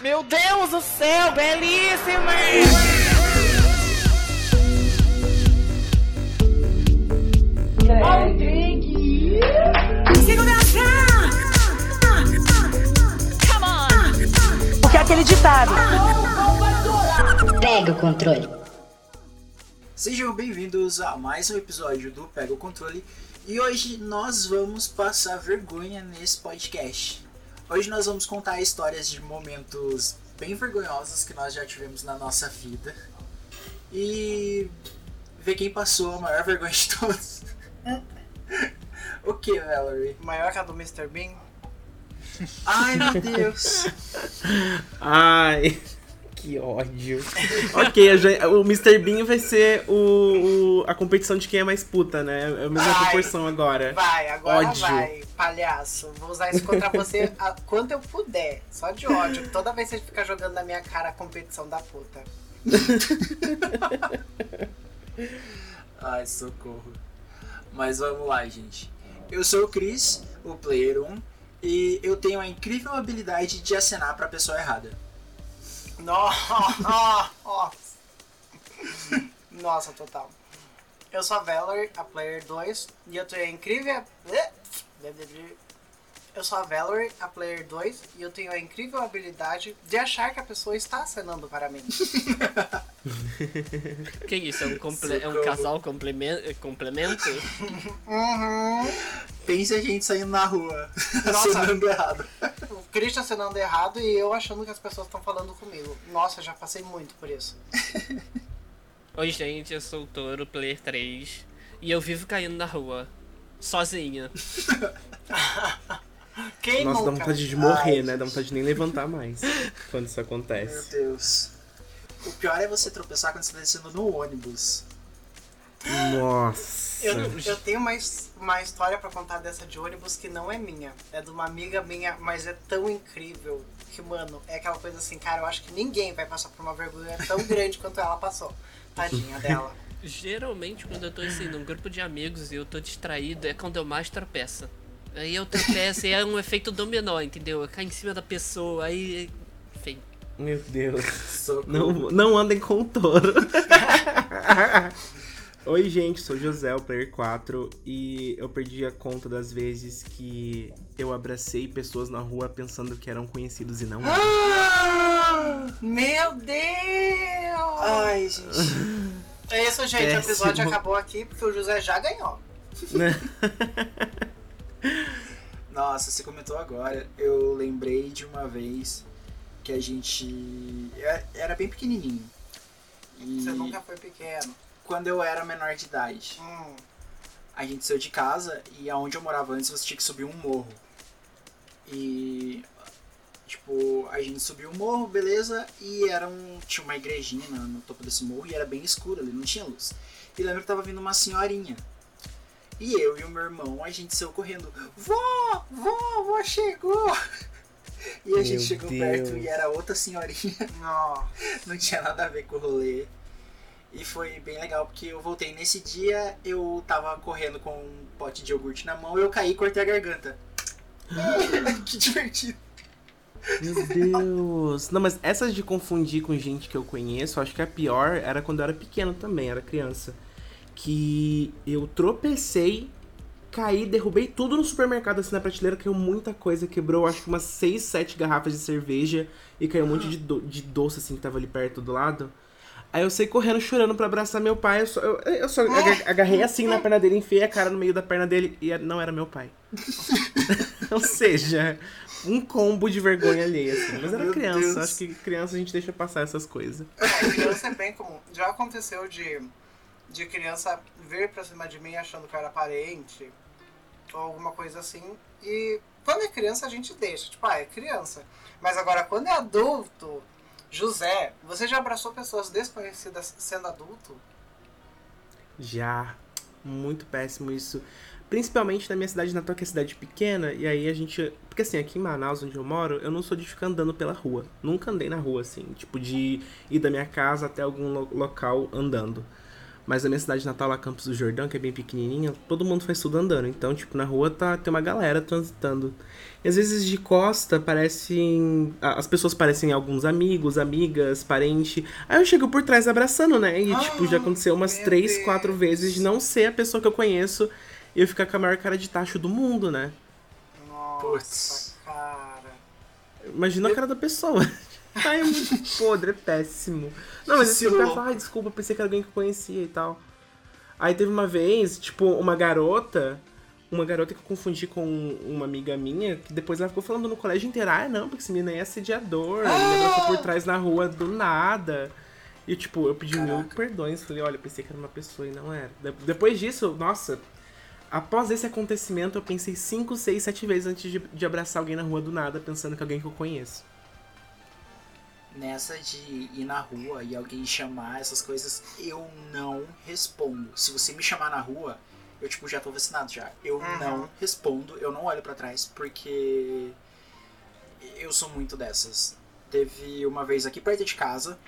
Meu Deus do céu, belíssima! Porque é aquele ditado. Pega o controle. Sejam bem-vindos a mais um episódio do Pega o Controle e hoje nós vamos passar vergonha nesse podcast. Hoje nós vamos contar histórias de momentos bem vergonhosos que nós já tivemos na nossa vida e ver quem passou a maior vergonha de todos. o que, Valerie? Maior que a do Mr. Bean? Ai meu Deus! Ai, que ódio. ok, a gente- o Mr. Bean vai ser o, o- a competição de quem é mais puta, né? É a mesma Ai. proporção agora. Vai, agora Ódio. vai, palhaço. Vou usar isso contra você a quanto eu puder. Só de ódio. Toda vez que você fica jogando na minha cara a competição da puta. Ai, socorro. Mas vamos lá, gente. Eu sou o Chris, o Player 1, e eu tenho a incrível habilidade de acenar pra pessoa errada. Nossa! Nossa, total. Eu sou a Valor, a Player 2, e eu a incrível. Eu sou a Valor, a Player 2, e eu tenho a incrível habilidade de achar que a pessoa está acenando para mim. Que isso? É um, comple- é um casal complemen- complemento? Uhum. Pense a gente saindo na rua, Nossa. acenando errado. O Christian acenando errado e eu achando que as pessoas estão falando comigo. Nossa, já passei muito por isso. Oi, gente, eu sou o Toro, Player 3, e eu vivo caindo na rua. Sozinha. Quem Nossa, dá vontade de morrer, Ai, né? Dá vontade de nem levantar mais quando isso Meu acontece. Deus. O pior é você tropeçar quando você tá descendo no ônibus. Nossa. Eu, eu tenho uma, uma história pra contar dessa de ônibus que não é minha. É de uma amiga minha, mas é tão incrível que, mano, é aquela coisa assim, cara, eu acho que ninguém vai passar por uma vergonha tão grande quanto ela passou. Tadinha dela. Geralmente, quando eu tô assim, num grupo de amigos e eu tô distraído, é quando eu mais tropeço. Aí eu tropeço e é um efeito dominó, entendeu? Eu caio em cima da pessoa, aí. Enfim. Meu Deus. Socorro. Não, não andem com o touro. Oi, gente, sou José, o Player 4, e eu perdi a conta das vezes que eu abracei pessoas na rua pensando que eram conhecidos e não eram. Ah, Meu Deus! Ai, gente. É isso, gente. O episódio Péssimo. acabou aqui porque o José já ganhou. Nossa, você comentou agora. Eu lembrei de uma vez que a gente é- era bem pequenininho. E Você nunca foi pequeno. quando eu era menor de idade, Hum. a gente saiu de casa e aonde eu morava antes você tinha que subir um morro. E tipo, a gente subiu um morro, beleza, e era um tinha uma igrejinha no, no topo desse morro e era bem escuro ali, não tinha luz. E lembro que tava vindo uma senhorinha. E eu e o meu irmão, a gente saiu correndo. Vó, vó, vó chegou! E a gente Meu chegou Deus. perto e era outra senhorinha Não. não tinha nada a ver com o rolê. E foi bem legal porque eu voltei nesse dia, eu tava correndo com um pote de iogurte na mão, eu caí e cortei a garganta. que divertido. Meu Deus. Não, mas essas de confundir com gente que eu conheço, acho que a pior era quando eu era pequeno também, era criança. Que eu tropecei, caí, derrubei tudo no supermercado assim na prateleira, caiu muita coisa, quebrou acho que umas 6, 7 garrafas de cerveja e caiu um monte de, do- de doce assim que tava ali perto do lado. Aí eu saí correndo, chorando pra abraçar meu pai. Eu só, eu, eu só aga- agarrei assim na perna dele, enfiei a cara no meio da perna dele e não era meu pai. Ou seja, um combo de vergonha alheia, assim. Mas era Meu criança, Deus. acho que criança a gente deixa passar essas coisas. É, criança é bem comum. Já aconteceu de, de criança vir pra cima de mim achando que eu era parente ou alguma coisa assim. E quando é criança a gente deixa, tipo, ah, é criança. Mas agora quando é adulto, José, você já abraçou pessoas desconhecidas sendo adulto? Já. Muito péssimo isso. Principalmente na minha cidade natal, que é cidade pequena, e aí a gente. Porque assim, aqui em Manaus, onde eu moro, eu não sou de ficar andando pela rua. Nunca andei na rua, assim. Tipo, de ir da minha casa até algum lo- local andando. Mas a minha cidade natal, lá Campos do Jordão, que é bem pequenininha, todo mundo faz tudo andando. Então, tipo, na rua tá, tem uma galera transitando. E às vezes de costa parecem. As pessoas parecem alguns amigos, amigas, parente. Aí eu chego por trás abraçando, né? E, tipo, já aconteceu umas três, Deus. quatro vezes de não ser a pessoa que eu conheço e eu ficar com a maior cara de tacho do mundo, né? Nossa, Puts. cara. Imagina a cara da pessoa. Ai, é muito podre, é péssimo. Não, mas o cara fala, ai, desculpa, pensei que era alguém que eu conhecia e tal. Aí teve uma vez, tipo, uma garota, uma garota que eu confundi com uma amiga minha, que depois ela ficou falando no colégio inteiro, ah, não, porque esse menino aí é assediador, ele me abraçou por trás na rua do nada. E, tipo, eu pedi mil Caraca. perdões, falei, olha, eu pensei que era uma pessoa e não era. De- Depois disso, nossa, após esse acontecimento, eu pensei 5, 6, 7 vezes antes de, de abraçar alguém na rua do nada, pensando que é alguém que eu conheço. Nessa de ir na rua e alguém chamar essas coisas, eu não respondo. Se você me chamar na rua, eu tipo já tô vacinado já. Eu Uhum. não respondo, eu não olho pra trás, porque eu sou muito dessas. Teve uma vez aqui perto de casa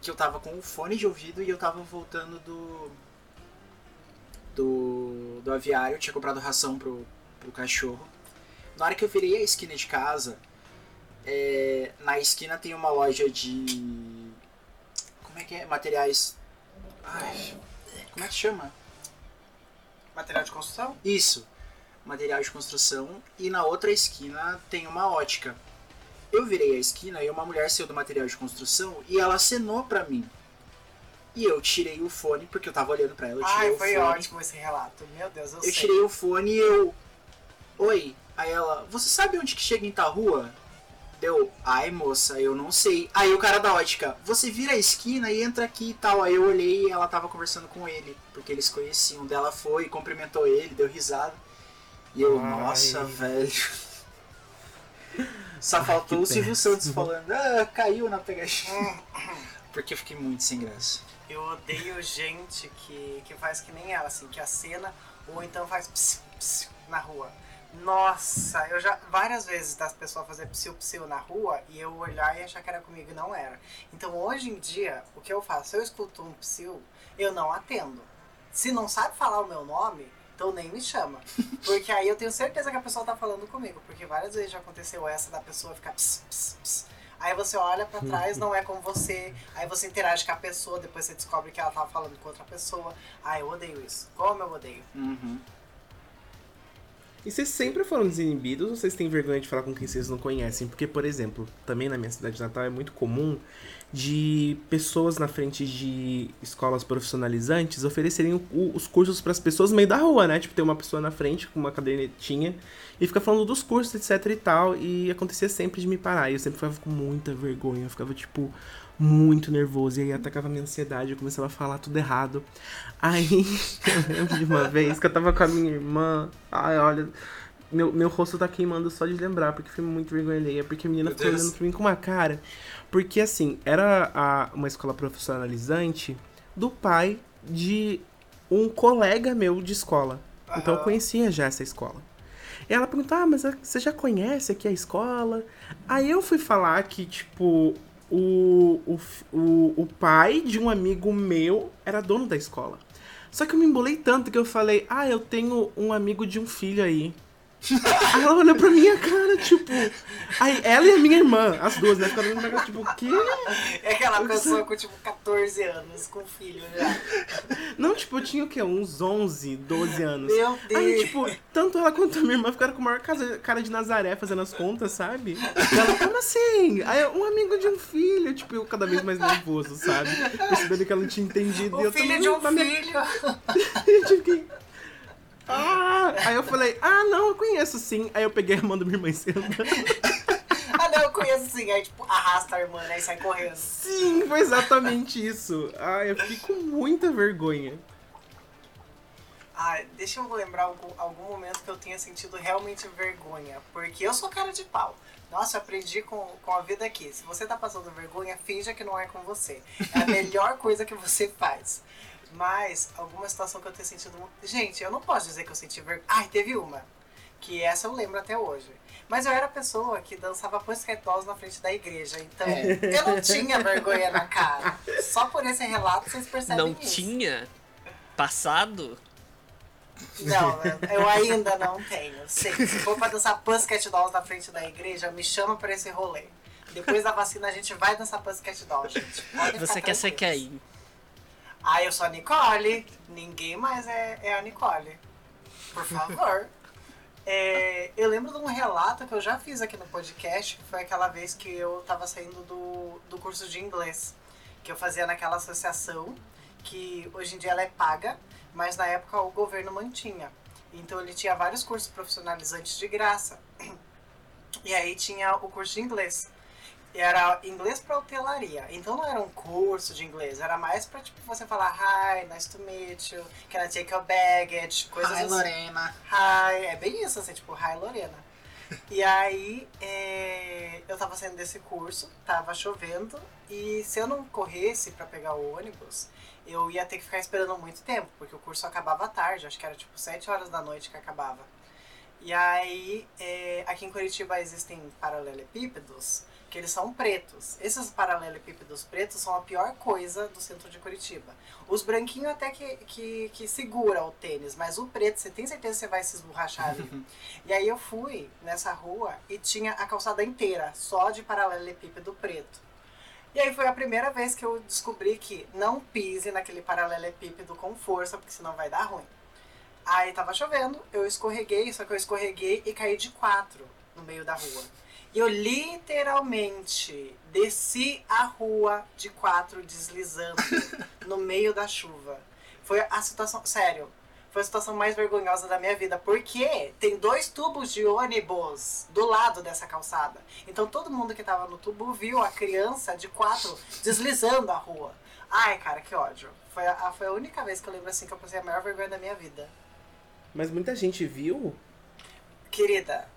que eu tava com o fone de ouvido e eu tava voltando do do, do aviário, eu tinha comprado ração pro, pro cachorro. Na hora que eu virei a esquina de casa, é, na esquina tem uma loja de. Como é que é? Materiais. Ai, como é que chama? Material de construção? Isso, material de construção. E na outra esquina tem uma ótica. Eu virei a esquina e uma mulher saiu do material de construção e ela acenou pra mim. E eu tirei o fone, porque eu tava olhando pra ela. Eu tirei Ai, o foi fone. ótimo esse relato. Meu Deus, eu, Eu sei. tirei o fone e eu. Oi. Aí ela, você sabe onde que chega em tal rua? Deu, ai moça, eu não sei. Aí o cara da ótica, você vira a esquina e entra aqui e tal. Aí eu olhei e ela tava conversando com ele, porque eles conheciam. Dela foi, cumprimentou ele, deu risada. E eu, Ai. nossa, velho. Só faltou que o Silvio. Santos falando, ah, caiu na pegadinha. Porque eu fiquei muito sem graça. Eu odeio gente que, que faz que nem ela, assim, que acena ou então faz psiu, psiu na rua. Nossa, eu já várias vezes das pessoas fazer psiu psiu na rua e eu olhar e achar que era comigo e não era. Então hoje em dia, o que eu faço? Se eu escuto um psiu, eu não atendo. Se não sabe falar o meu nome, então nem me chama. Porque aí eu tenho certeza que a pessoa tá falando comigo. Porque várias vezes já aconteceu essa da pessoa ficar ps, ps, ps. Aí você olha pra trás, não é com você. Aí você interage com a pessoa, depois você descobre que ela tava falando com outra pessoa. Ai, eu odeio isso. Como eu odeio. Uhum. E vocês sempre foram desinibidos ou vocês têm vergonha de falar com quem vocês não conhecem? Porque, por exemplo, também na minha cidade natal é muito comum de pessoas na frente de escolas profissionalizantes oferecerem o- os cursos para as pessoas no meio da rua, né? Tipo, tem uma pessoa na frente com uma cadernetinha e fica falando dos cursos, etc e tal. E acontecia sempre de me parar. E eu sempre ficava com muita vergonha. Eu ficava, tipo, muito nervoso. E aí atacava a minha ansiedade. Eu começava a falar tudo errado. Aí eu lembro de uma vez que eu tava com a minha irmã. Ai, olha. Meu, meu rosto tá queimando só de lembrar, porque foi muito vergonha alheia. Porque a menina ficou olhando pra mim com uma cara. Porque assim, era a- uma escola profissionalizante do pai de um colega meu de escola. Então eu conhecia já essa escola. E ela perguntou, ah, mas você já conhece aqui a escola? Aí eu fui falar que, tipo, o, o, o, o pai de um amigo meu era dono da escola. Só que eu me embolei tanto que eu falei, ah, eu tenho um amigo de um filho aí. Aí ela olhou pra minha cara, tipo. Aí ela e a minha irmã, as duas, né? Ficaram olhando pra cara, tipo, o quê? É aquela pessoa com tipo 14 anos, com filho já. Não, tipo, eu tinha o quê? Uns 11, 12 anos. Meu Deus. Aí, tipo, tanto ela quanto a minha irmã ficaram com a maior cara de Nazaré fazendo as contas, sabe? E ela, como assim? Aí, um amigo de um filho, tipo, eu cada vez mais nervoso, sabe? Percebendo que ela não tinha entendido. e o eu filho também, de um na minha- filho. eu tive que... Ah! Aí eu falei, ah, não, eu conheço sim. Aí eu peguei a mão da minha irmã e. Ah, não, eu conheço sim. Aí, tipo, arrasta a irmã, né? E sai correndo. Sim, foi exatamente isso. Ai, eu fiquei com muita vergonha. Ah, deixa eu lembrar algum, algum momento que eu tenha sentido realmente vergonha. Porque eu sou cara de pau. Nossa, aprendi com, com a vida aqui. Se você tá passando vergonha, finja que não é com você. É a melhor coisa que você faz. Mas, alguma situação que eu tenha sentido. Gente, eu não posso dizer que eu senti vergonha. Ai, teve uma. Que essa eu lembro até hoje. Mas eu era a pessoa que dançava pães caetosos na frente da igreja. Então, É. eu não tinha vergonha na cara. Só por esse relato vocês percebem Não isso. tinha? passado? Não, eu- ainda não tenho. Sim, se for pra dançar Pussycat Dolls na frente da igreja, me chama pra esse rolê. Depois da vacina a gente vai dançar Pussycat Dolls, gente. Podem Você quer ser quem? Ah, eu sou a Nicole. Ninguém mais é, é a Nicole. Por favor. É, eu lembro de um relato que eu já fiz aqui no podcast, que foi aquela vez que eu tava saindo do, do curso de inglês. Que eu fazia naquela associação, que hoje em dia ela é paga, mas na época o governo mantinha. Então ele tinha vários cursos profissionalizantes de graça. E aí tinha o curso de inglês. Era inglês para hotelaria. Então não era um curso de inglês, era mais pra tipo você falar hi, nice to meet you, can I take your baggage, coisas Ai, assim. Lorena. Hi, é bem isso, assim, tipo, hi Lorena. E aí é, eu tava saindo desse curso, tava chovendo, e se eu não corresse pra pegar o ônibus, eu ia ter que ficar esperando muito tempo, porque o curso acabava tarde, acho que era tipo 7 horas da noite que acabava. E aí, é, aqui em Curitiba existem paralelepípedos, que eles são pretos. Esses paralelepípedos pretos são a pior coisa do centro de Curitiba. Os branquinhos até que, que, que segura o tênis, mas o preto, você tem certeza que você vai se esborrachar ali. e aí eu fui nessa rua e tinha a calçada inteira, só de paralelepípedo preto. E aí foi a primeira vez que eu descobri que não pise naquele paralelepípedo com força, porque senão vai dar ruim. Aí tava chovendo, eu escorreguei, só que eu escorreguei e caí de quatro no meio da rua. E eu literalmente desci a rua de quatro deslizando no meio da chuva. Foi a situação, sério, foi a situação mais vergonhosa da minha vida, porque tem dois tubos de ônibus do lado dessa calçada. Então todo mundo que tava no tubo viu a criança de quatro deslizando a rua. Ai, cara, que ódio. Foi a, foi a única vez que eu lembro assim que eu passei a maior vergonha da minha vida. Mas muita gente viu. Querida,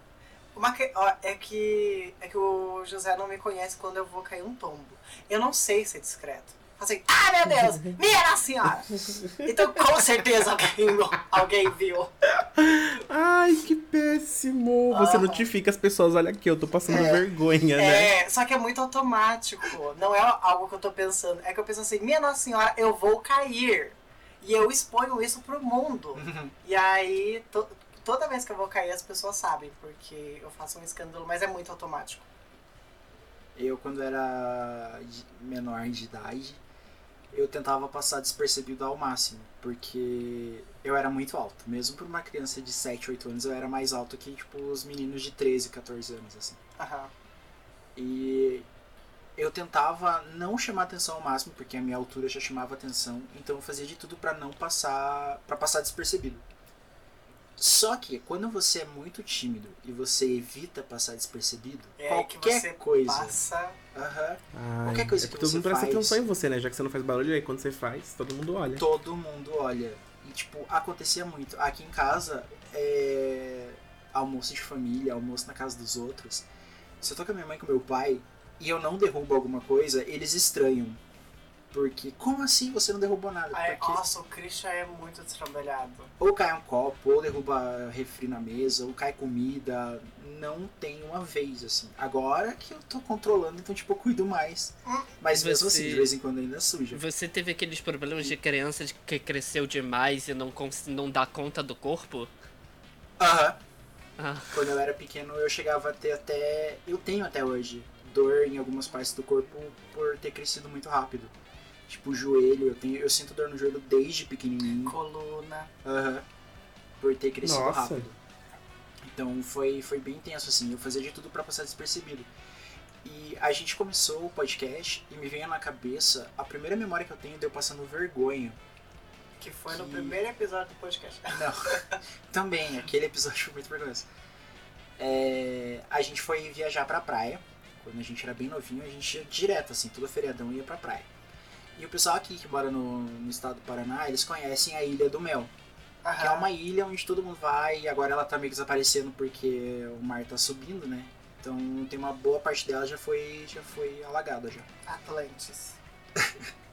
uma que- ó, é que é que o José não me conhece quando eu vou cair um tombo. Eu não sei ser discreto. Assim, ah, meu Deus, minha senhora! Então com certeza alguém, alguém viu. Ai, que péssimo! Você notifica as pessoas, olha aqui, eu tô passando vergonha, né? É, só que é muito automático. Não é algo que eu tô pensando. É que eu penso assim, minha Nossa Senhora, eu vou cair. E eu exponho isso pro mundo. E aí, to- toda vez que eu vou cair, as pessoas sabem, porque eu faço um escândalo, mas é muito automático. Eu, quando era menor de idade, eu tentava passar despercebido ao máximo, porque eu era muito alto. Mesmo por uma criança de 7, 8 anos, eu era mais alto que, tipo, os meninos de 13, 14 anos, assim. Aham. E eu tentava não chamar atenção ao máximo, porque a minha altura já chamava atenção, então eu fazia de tudo pra não passar, para passar despercebido. Só que quando você é muito tímido e você evita passar despercebido, É que qualquer você coisa, passa. aham, Ai, Qualquer coisa é que todo você mundo presta faz- atenção em você, né? Já que você não faz barulho, aí quando você faz, todo mundo olha. todo mundo olha. E, tipo, acontecia muito. Aqui em casa, é... almoço de família, almoço na casa dos outros. Se eu tô com a minha mãe e com meu pai e eu não derrubo alguma coisa, eles estranham. Porque, como assim você não derrubou nada? Aí, Porque nossa, o Christian é muito destrambelhado. ou cai um copo, ou derruba refri na mesa, ou cai comida. Não tem uma vez, assim. Agora que eu tô controlando, então, tipo, eu cuido mais. Mas mesmo Você- assim, de vez em quando ainda suja. Você teve aqueles problemas de criança de que cresceu demais e não, cons- não dá conta do corpo? Aham. Ah, Quando eu era pequeno, eu chegava a ter até. Eu tenho até hoje dor em algumas partes do corpo por ter crescido muito rápido. Tipo, o joelho, eu, tenho, eu sinto dor no joelho desde pequenininho. Coluna. Aham. Por ter crescido Nossa. rápido. Então foi, foi bem tenso, assim. Eu fazia de tudo pra passar despercebido. E a gente começou o podcast e me veio na cabeça a primeira memória que eu tenho de eu passando vergonha. Que foi no Que- primeiro episódio do podcast. Não. Também, aquele episódio foi muito vergonhoso. É, a gente foi viajar pra praia. Quando a gente era bem novinho, a gente ia direto, assim, todo feriadão ia pra praia. E o pessoal aqui que mora no, no estado do Paraná, eles conhecem a Ilha do Mel. Que é Aham. uma ilha onde todo mundo vai e agora ela tá meio que desaparecendo porque o mar tá subindo, né? Então tem uma boa parte dela já foi, já foi alagada já. Atlantis.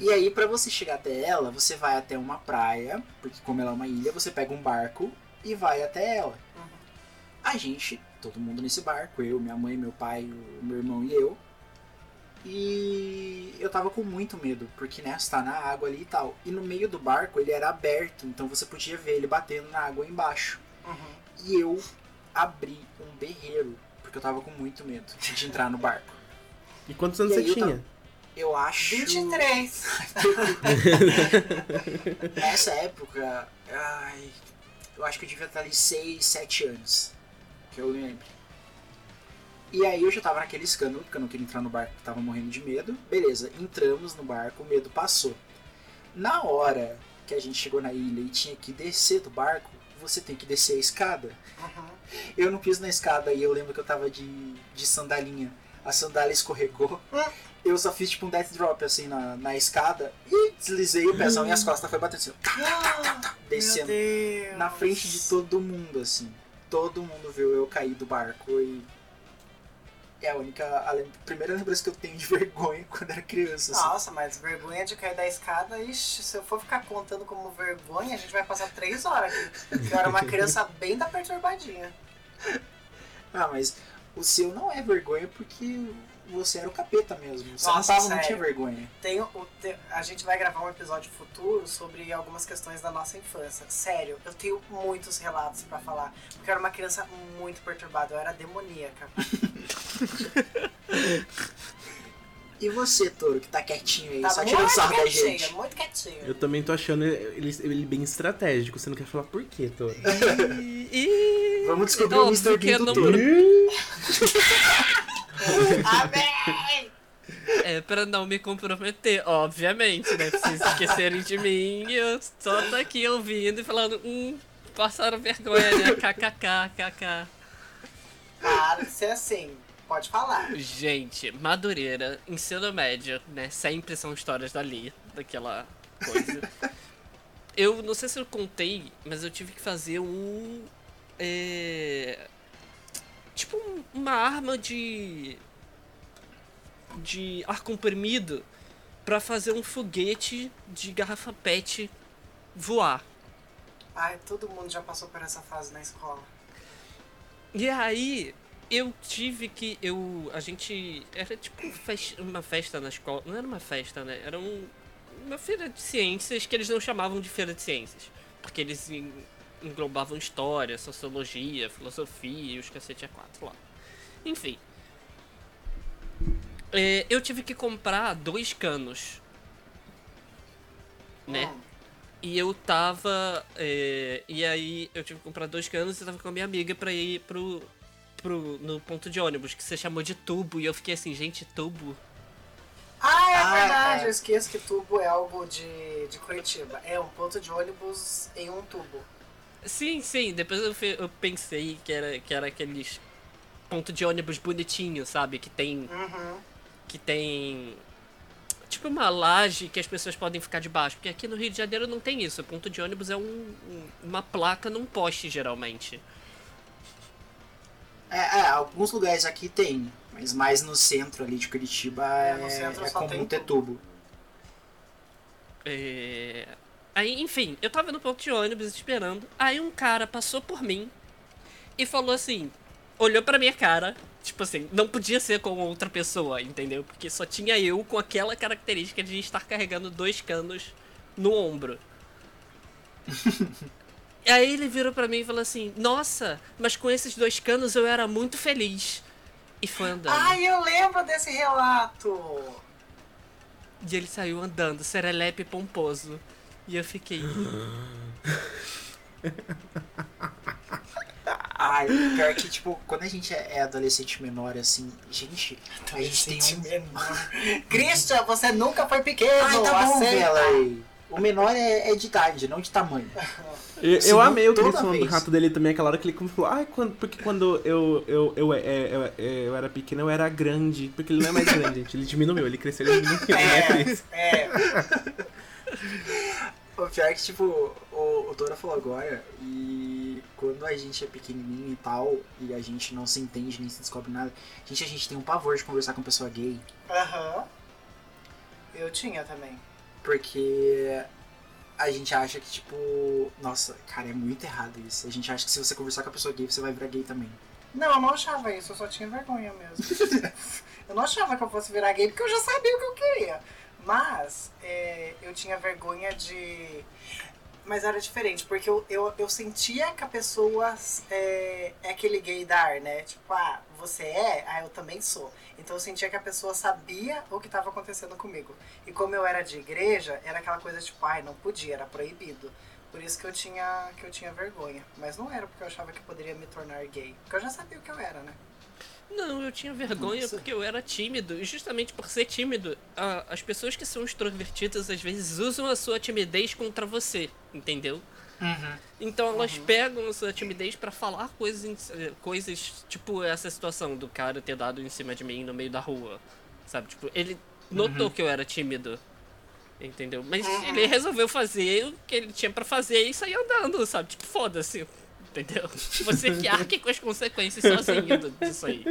E aí, pra você chegar até ela, você vai até uma praia, porque como ela é uma ilha, você pega um barco e vai até ela. Uhum. A gente, todo mundo nesse barco, eu, minha mãe, meu pai, o meu irmão e eu. E eu tava com muito medo, porque, né, você tá na água ali e tal. E no meio do barco ele era aberto, então você podia ver ele batendo na água embaixo. Uhum. E eu abri um berreiro, porque eu tava com muito medo de entrar no barco. E quantos anos E você eu tava- tinha? Eu acho. 23. Nessa época, ai, eu acho que eu devia estar ali 6, 7 anos. Que eu lembro. E aí eu já tava naquele escândalo, porque eu não queria entrar no barco, tava morrendo de medo. Beleza, entramos no barco, o medo passou. Na hora que a gente chegou na ilha e tinha que descer do barco, você tem que descer a escada. Uhum. Eu não pus na escada e eu lembro que eu tava de, de sandalinha. A sandália escorregou. Eu só fiz tipo um death drop assim na, na escada e deslizei o pezão e as costas foi batendo assim, Meu descendo Deus. na frente de todo mundo, assim. Todo mundo viu eu cair do barco e. É a única. A primeira lembrança que eu tenho de vergonha quando era criança. Assim. Nossa, mas vergonha de cair da escada, ixi, se eu for ficar contando como vergonha, a gente vai passar três horas aqui. Eu era uma criança bem da perturbadinha. Ah, mas o seu não é vergonha porque você era o capeta mesmo. Você não, Nossa, tava, não tinha vergonha. Tem o, o- te- a gente vai gravar um episódio futuro sobre algumas questões da nossa infância. Sério, eu tenho muitos relatos pra falar. Porque eu era uma criança muito perturbada, eu era demoníaca. E você, Toro, que tá quietinho aí, Tava só tirando muito sarro da gente. muito quietinho. Eu também tô achando ele, ele bem estratégico. Você não quer falar por quê? E, e- Vamos descobrir o Mr. Bean do Toro. Amém! É pra não me comprometer, obviamente, né? Pra vocês esquecerem de mim e eu só tô aqui ouvindo e falando, hum, passaram vergonha, né? KKK, KK. Para de ser assim, pode falar. Gente, Madureira, ensino médio, né? Sempre são histórias dali, daquela coisa. Eu não sei se eu contei, mas eu tive que fazer um. É, tipo um- uma arma de. de ar comprimido pra fazer um foguete de garrafa PET voar. Ai, todo mundo já passou por essa fase na escola. E aí, eu tive que. Eu. A gente. Era tipo um uma festa na escola. Não era uma festa, né? Era um, uma feira de ciências que eles não chamavam de feira de ciências. Porque eles englobavam história, sociologia, filosofia e os cacete a quatro lá. Enfim. É, eu tive que comprar dois canos. Né? E eu tava. é, e aí eu tive que comprar dois canos e tava com a minha amiga pra ir pro. pro no ponto de ônibus, que você chamou de tubo. E eu fiquei assim, gente, tubo? Ah, é Ah, verdade, é. eu esqueço que tubo é algo de, de Curitiba. É um ponto de ônibus em um tubo. Sim, sim, depois eu, eu pensei que era, que era aqueles ponto de ônibus bonitinho, sabe? Que tem. Uhum. Que tem. Tipo uma laje que as pessoas podem ficar debaixo. Porque aqui no Rio de Janeiro não tem isso. O ponto de ônibus é um, um- uma placa num poste, geralmente. É, é, alguns lugares aqui tem, mas mais no centro ali de Curitiba É, é, no centro é só tem comum ter tubo. tubo. É... Aí, enfim, eu tava no ponto de ônibus esperando. Aí um cara passou por mim e falou assim: olhou pra minha cara. Tipo assim, não podia ser com outra pessoa, entendeu? Porque só tinha eu com aquela característica de estar carregando dois canos no ombro. e aí ele virou pra mim e falou assim: Nossa, mas com esses dois canos eu era muito feliz. E foi andando. Ai, eu lembro desse relato! E ele saiu andando, serelepe pomposo. E eu fiquei. Ai, pior que, tipo, quando a gente é é adolescente menor, assim, gente, a gente tem um... menor. Christian, você nunca foi pequeno! Ai, tá bom. O menor é, é de idade, não de tamanho. Eu, eu amei o Chris falando do rato dele também, aquela hora que ele falou, ai, quando, porque quando eu, eu, eu, é, eu, eu, eu era pequeno, eu era grande. Porque ele não é mais grande, gente. Ele diminuiu, ele cresceu, ele diminuiu, né, Cris? É, é. O pior é que, tipo, o, o Dora falou agora, e quando a gente é pequenininho e tal, e a gente não se entende nem se descobre nada, gente, a gente tem um pavor de conversar com pessoa gay, Aham. Eu tinha também. porque a gente acha que, tipo, nossa, cara, é muito errado isso. A gente acha que se você conversar com a pessoa gay, você vai virar gay também. Não, eu não achava isso, eu só tinha vergonha mesmo. Eu não achava que eu fosse virar gay porque eu já sabia o que eu queria. Mas é, eu tinha vergonha de. Mas era diferente, porque eu, eu, eu sentia que a pessoa é, é aquele gaydar, né? Tipo, ah, você é? Ah, eu também sou. Então eu sentia que a pessoa sabia o que estava acontecendo comigo. E como eu era de igreja, era aquela coisa tipo, ai, não podia, era proibido. Por isso que eu tinha que eu tinha vergonha. Mas não era porque eu achava que poderia me tornar gay. Porque eu já sabia o que eu era, né? Não, eu tinha vergonha Nossa. porque eu era tímido. E justamente por ser tímido, a- as pessoas que são extrovertidas às vezes usam a sua timidez contra você, entendeu? Então elas pegam a sua timidez pra falar coisas, coisas tipo essa situação do cara ter dado em cima de mim no meio da rua. Sabe? Tipo, ele notou que eu era tímido. Entendeu? Mas ele resolveu fazer o que ele tinha pra fazer e sair andando, sabe? Tipo, foda-se. Entendeu? Você que arque com as consequências sozinho disso aí.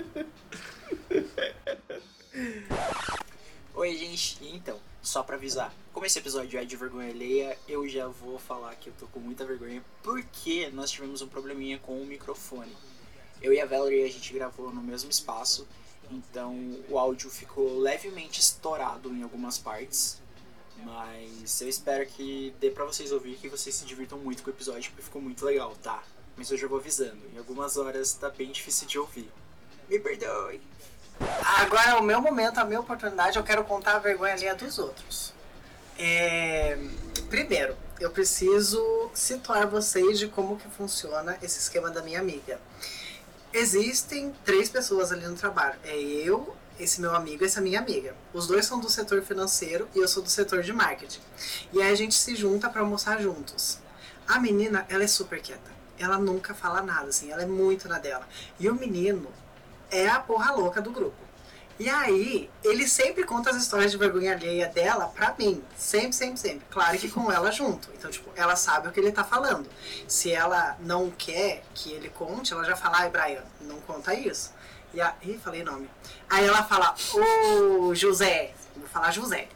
Oi, gente. Então, só pra avisar, como esse episódio é de vergonha alheia, eu já vou falar que eu tô com muita vergonha porque nós tivemos um probleminha com o microfone. Eu e a Valerie, a gente gravou no mesmo espaço, então o áudio ficou levemente estourado em algumas partes. Mas eu espero que dê pra vocês ouvir que vocês se divirtam muito com o episódio, porque ficou muito legal, tá? Mas eu já vou avisando, em algumas horas tá bem difícil de ouvir. Me perdoe. Agora é o meu momento, a minha oportunidade, eu quero contar a vergonha alheia dos outros. É, Primeiro, eu preciso situar vocês de como que funciona esse esquema da minha amiga. Existem três pessoas ali no trabalho. É eu, esse meu amigo e essa minha amiga. Os dois são do setor financeiro e eu sou do setor de marketing. E aí a gente se junta para almoçar juntos. A menina, ela é super quieta. Ela nunca fala nada, assim, ela é muito na dela. E o menino, é a porra louca do grupo. E aí, ele sempre conta as histórias de vergonha alheia dela pra mim. Sempre, sempre, sempre. Claro que com ela junto. Então, tipo, ela sabe o que ele tá falando. Se ela não quer que ele conte, ela já fala, ai, Brian, não conta isso. E a... Ih, falei nome. Aí ela fala, ô José, vou falar José.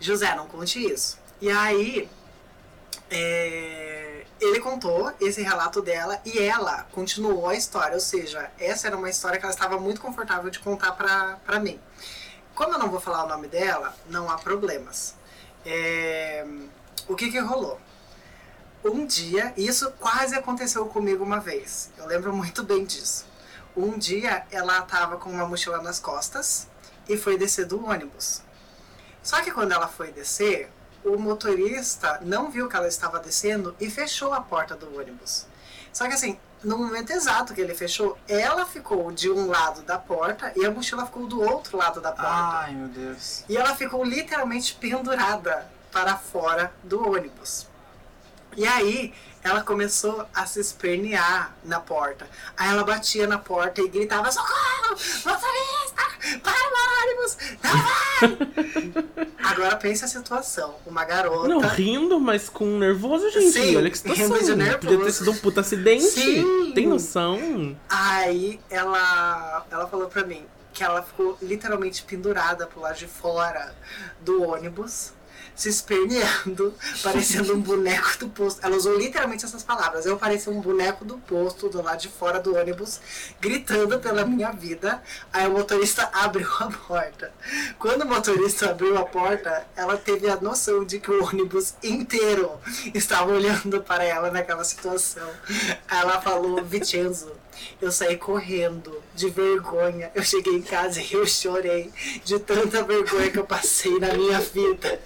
José, não conte isso. E aí, é, ele contou esse relato dela e ela continuou a história, ou seja, essa era uma história que ela estava muito confortável de contar pra mim. Como eu não vou falar o nome dela, não há problemas. É, o que que rolou? Um dia, isso quase aconteceu comigo uma vez, eu lembro muito bem disso. Um dia ela estava com uma mochila nas costas e foi descer do ônibus. Só que quando ela foi descer, o motorista não viu que ela estava descendo e fechou a porta do ônibus. Só que assim, no momento exato que ele fechou, ela ficou de um lado da porta e a mochila ficou do outro lado da porta. Ai, meu Deus. E ela ficou literalmente pendurada para fora do ônibus. E aí ela começou a se espernear na porta. Aí ela batia na porta e gritava: Socorro! Motorista! Para o ônibus! Não vai! Agora pense a situação. Uma garota. Não, rindo, mas com nervoso, gente. Sim, Olha que situação. rindo de nervoso. Podia ter sido um puta acidente. Sim. Tem noção? Aí ela, ela falou pra mim que ela ficou literalmente pendurada pro lado de fora do ônibus, se esperneando, parecendo um boneco do posto. Ela usou literalmente essas palavras. Eu parecia um boneco do posto do lado de fora do ônibus, gritando pela minha vida. Aí o motorista abriu a porta. Quando o motorista abriu a porta, ela teve a noção de que o ônibus inteiro estava olhando para ela naquela situação. Ela falou, Vincenzo, eu saí correndo de vergonha. Eu cheguei em casa e eu chorei de tanta vergonha que eu passei na minha vida.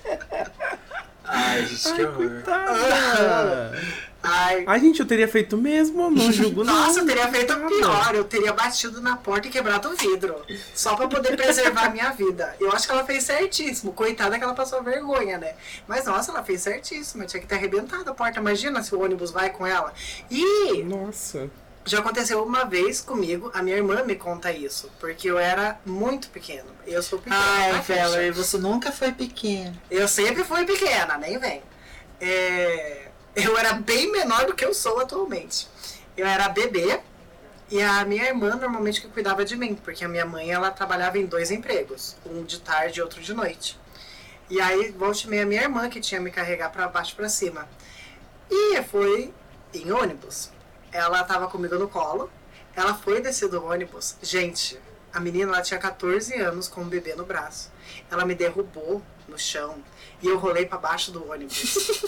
Ai, gente, que horror. Coitada. Ai, Ai, gente, eu teria feito mesmo, não julgo não. nossa, eu teria feito pior. Eu teria batido na porta e quebrado o vidro. Só pra poder preservar a minha vida. Eu acho que ela fez certíssimo. Coitada que ela passou vergonha, né? Mas nossa, ela fez certíssimo. Tinha que ter arrebentado a porta. Imagina se o ônibus vai com ela. E Nossa. Já aconteceu uma vez comigo, a minha irmã me conta isso, porque eu era muito pequeno. Eu sou pequena. Ai, tá, Valerie, Ficha? você nunca foi pequena. Eu sempre fui pequena, nem vem. É, eu era bem menor do que eu sou atualmente. Eu era bebê e a minha irmã normalmente que cuidava de mim, porque a minha mãe ela trabalhava em dois empregos, um de tarde e outro de noite. E aí volte e meia minha irmã que tinha me carregar para baixo para cima. E foi em ônibus. Ela tava comigo no colo. Ela foi descer do ônibus. Gente, A menina ela tinha 14 anos com um bebê no braço. Ela me derrubou no chão e eu rolei para baixo do ônibus.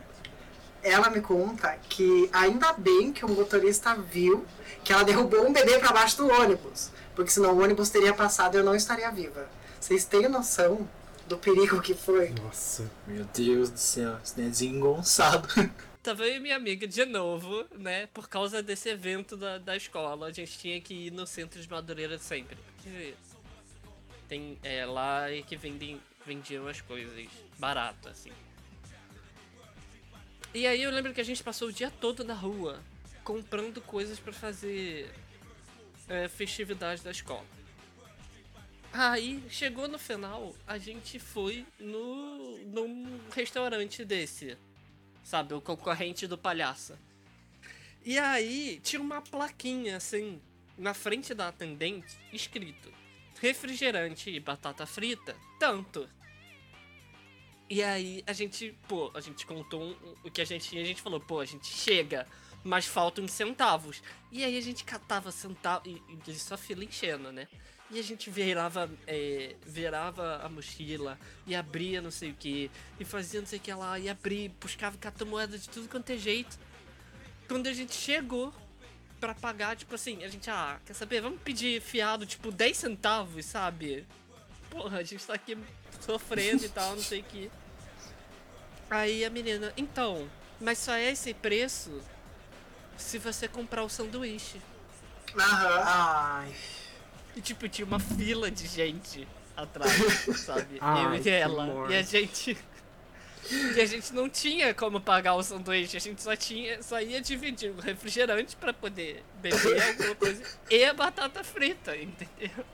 ela me conta que ainda bem que o motorista viu que ela derrubou um bebê para baixo do ônibus, porque senão o ônibus teria passado e eu não estaria viva. Vocês têm noção do perigo que foi? Nossa. Meu Deus do céu, isso é desengonçado. Tava eu e minha amiga de novo, né? Por causa desse evento da, da escola. A gente tinha que ir no centro de Madureira sempre. Porque tem é, lá é que vendem, vendiam as coisas barato, assim. E aí eu lembro que a gente passou o dia todo na rua comprando coisas pra fazer é, festividade da escola. Aí, chegou no final, a gente foi no num restaurante desse. Sabe, o concorrente do palhaço. E aí, tinha uma plaquinha assim, na frente da atendente, escrito: refrigerante e batata frita, tanto. E aí a gente, pô, a gente contou um- o que a gente tinha, a gente falou, pô, a gente chega, mas faltam centavos. E aí a gente catava centavos, e, e só fila enchendo, né? E a gente virava, é, virava a mochila e abria não sei o que, e fazia não sei o que lá, e abria, buscava moeda de tudo quanto é jeito. Quando a gente chegou pra pagar, tipo assim, a gente, ah, quer saber, vamos pedir fiado, tipo, 10 centavos, sabe? Porra, a gente tá aqui sofrendo e tal, não sei o que. Aí a menina, então, mas só é esse preço se você comprar o sanduíche. Aham. Ai. E tipo, tinha uma fila de gente atrás, sabe? Ai, eu e ela. amor. E a gente. E a gente não tinha como pagar o sanduíche, a gente só tinha, só ia dividir o refrigerante pra poder beber alguma coisa e a batata frita, entendeu?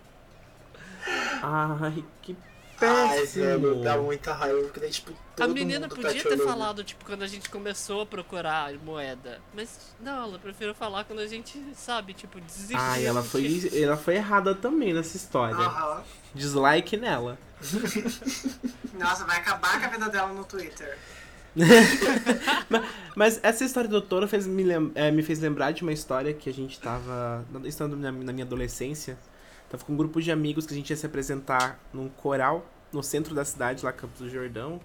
Ai, que Ai, péssimo. velho, dá muita raiva, porque daí, tipo, todo a menina mundo tá podia te ter falado, tipo, quando a gente começou a procurar moeda. Mas não, ela preferiu falar quando a gente, sabe, tipo, desistiu. Ai, ela foi, ela foi errada também nessa história. Aham. Dislike nela. Nossa, vai acabar com a vida dela no Twitter. Mas essa história do doutora fez me, lem- eh, me fez lembrar de uma história que a gente tava. Estando na, na minha adolescência. Tava com um grupo de amigos que a gente ia se apresentar num coral no centro da cidade, lá Campos do Jordão.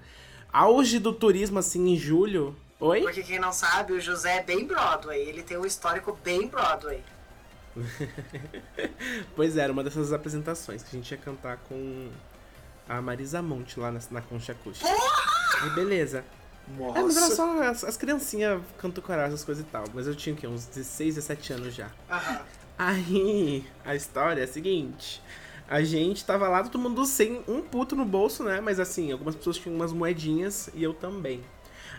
Auge do turismo, assim, em julho. Oi? Porque quem não sabe, o José é bem Broadway. Ele tem um histórico bem Broadway. Pois era uma dessas apresentações que a gente ia cantar com a Marisa Monte lá na, na Concha Acústica. Aí beleza. É, mas era Nossa, só as, as criancinhas canto coral, essas coisas e tal. Mas eu tinha o quê? Uns 16, 17 anos já. Aham. Aí, a história é a seguinte. A gente tava lá, todo mundo sem um puto no bolso, né? Mas assim, algumas pessoas tinham umas moedinhas e eu também.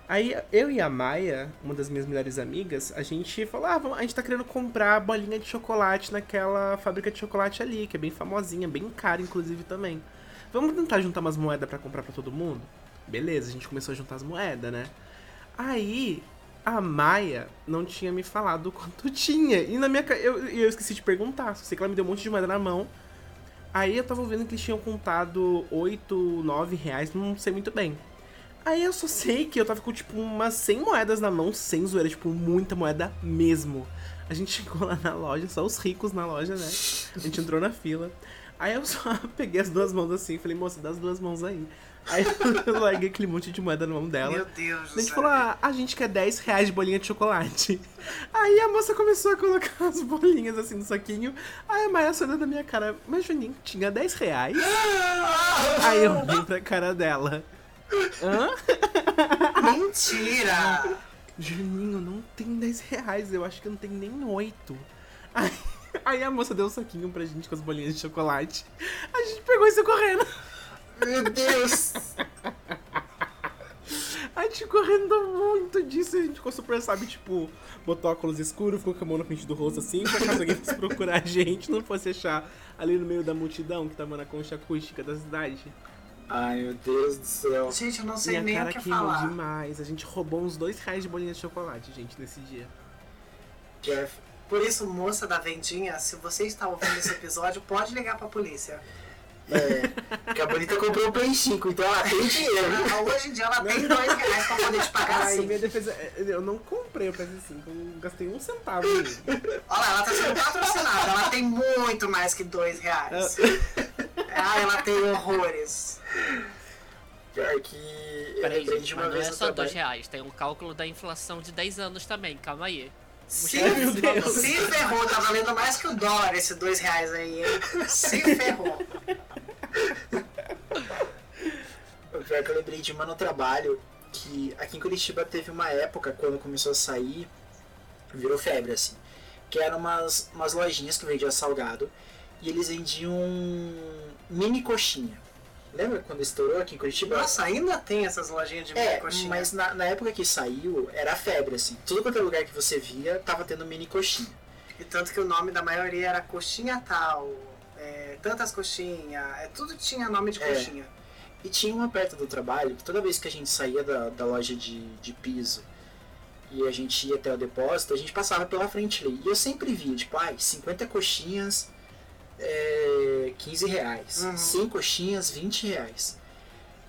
Aí, eu e a Maia, uma das minhas melhores amigas, a gente falou, ah, vamos- a gente tá querendo comprar bolinha de chocolate naquela fábrica de chocolate ali, que é bem famosinha, bem cara, inclusive, também. Vamos tentar juntar umas moedas pra comprar pra todo mundo? Beleza, a gente começou a juntar as moedas, né? Aí, a Maia não tinha me falado quanto tinha. E na minha eu, eu esqueci de perguntar. Só sei que ela me deu um monte de moeda na mão. Aí eu tava vendo que eles tinham contado 8, 9 reais, não sei muito bem. Aí eu só sei que eu tava com, tipo, umas 100 moedas na mão, sem zoeira, tipo, muita moeda mesmo. A gente chegou lá na loja, só os ricos na loja, né? A gente entrou na fila. Aí eu só peguei as duas mãos assim falei, moça, dá as duas mãos aí. Aí eu larguei aquele monte de moeda na mão dela. Meu Deus A gente falou, ah, a gente quer 10 reais de bolinha de chocolate. Aí a moça começou a colocar as bolinhas assim no saquinho. Aí a Maia olhando na minha cara, mas Juninho, tinha 10 reais? Aí eu vim pra cara dela. Hã? Mentira! Juninho, não tem 10 reais, eu acho que não tem nem 8. Aí, aí a moça deu um saquinho pra gente com as bolinhas de chocolate. A gente pegou e saiu correndo. Meu Deus! A gente correndo muito disso, a gente ficou super, sabe, tipo, botou óculos escuros, ficou com a mão na frente do rosto assim, pra caso alguém fosse procurar a gente, não fosse achar ali no meio da multidão que tava na concha acústica da cidade. ai meu Deus do céu. Gente, eu não sei Minha nem o cara que queimou falar. demais. A gente roubou uns dois reais de bolinha de chocolate, gente, nesse dia. Jeff, Por isso, moça da vendinha, se você está ouvindo esse episódio, pode ligar pra polícia. É, porque a Bonita comprou o Play 5, então ela tem dinheiro. Ah, Hoje em dia ela tem dois reais pra poder te pagar Ai, assim. minha defesa. é, Eu não comprei o PS5, eu não gastei um centavo nele. Olha lá, ela tá sendo patrocinada. Ela tem muito mais que dois reais. Ah, ela tem horrores. Pior que Peraí, gente, mas não é só dois reais, tem um cálculo da inflação de 10 anos também, calma aí. Se, se ferrou, tá valendo mais que o dólar esse dois reais aí, hein? Se ferrou. O pior que eu lembrei de uma no trabalho, que aqui em Curitiba teve uma época, quando começou a sair, virou febre, assim. Que eram umas, umas lojinhas que vendiam salgado, e eles vendiam mini coxinha. Lembra quando estourou aqui em Curitiba? Nossa, ainda tem essas lojinhas de É, mini coxinha. mas na, na época que saiu, era febre, assim. Tudo quanto é lugar que você via, tava tendo mini coxinha. E tanto que o nome da maioria era coxinha tal, é, tantas coxinhas, é, tudo tinha nome de É. E tinha uma perto do trabalho, que toda vez que a gente saía da, da loja de, de piso e a gente ia até o depósito, a gente passava pela frente ali. E eu sempre via, tipo, ai, 50 coxinhas, é, 15 reais. Uhum. 100 coxinhas, 20 reais.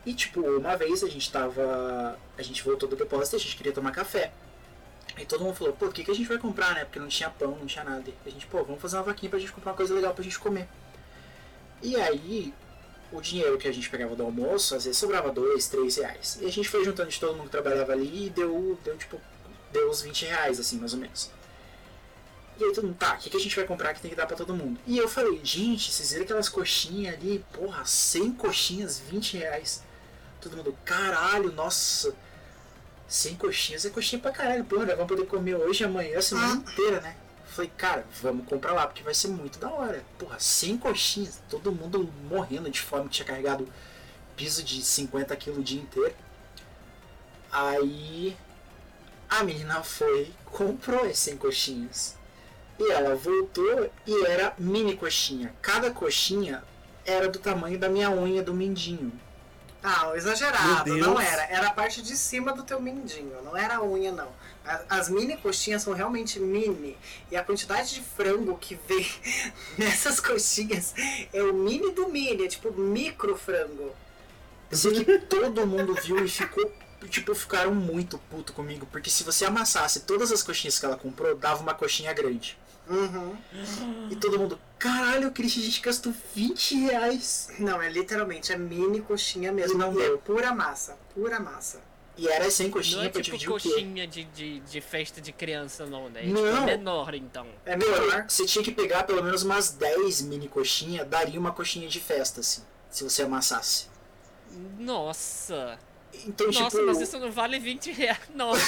E, tipo, uma vez a gente tava... A gente voltou do depósito e a gente queria tomar café. E todo mundo falou, pô, o que, que a gente vai comprar, né? Porque não tinha pão, não tinha nada. E a gente, pô, vamos fazer uma vaquinha pra gente comprar uma coisa legal pra gente comer. E aí, o dinheiro que a gente pegava do almoço, às vezes sobrava dois, três reais. E a gente foi juntando de todo mundo que trabalhava ali e deu, deu tipo, deu uns 20 reais, assim, mais ou menos. E aí todo mundo, tá, o que, que a gente vai comprar que tem que dar pra todo mundo? E eu falei, gente, vocês viram aquelas coxinhas ali? Porra, 100 coxinhas, 20 reais. Todo mundo, caralho, nossa. 100 coxinhas é coxinha pra caralho, porra, nós vamos poder comer hoje, amanhã, a semana inteira, né? Falei, cara, vamos comprar lá, porque vai ser muito da hora. Porra, 100 coxinhas, todo mundo morrendo de fome, tinha carregado piso de 50 quilos o dia inteiro. Aí a menina foi, comprou as 100 coxinhas. E ela voltou e era mini coxinha. Cada coxinha era do tamanho da minha unha do mindinho. Ah, exagerado, não era. Era a parte de cima do teu mindinho, não era a unha, não. As mini coxinhas são realmente mini. E a quantidade de frango que vem nessas coxinhas é o mini do mini, é tipo micro frango. Eu sei que todo mundo viu e ficou. Tipo, ficaram muito puto comigo. Porque se você amassasse todas as coxinhas que ela comprou, dava uma coxinha grande. Uhum. E todo mundo, caralho, Christian, a gente gastou 20 reais. Não, é literalmente, é mini coxinha mesmo. Não e é deu. pura massa, pura massa. E era sem Não coxinha é pra tipo dividir o quê? coxinha de, de, de festa de criança, não, né? É Não. tipo menor, então. É menor. você tinha que pegar pelo menos umas 10 mini coxinhas, daria uma coxinha de festa, assim. Se você amassasse. Nossa. Então, Nossa, tipo. mas isso não vale 20 reais. Nossa.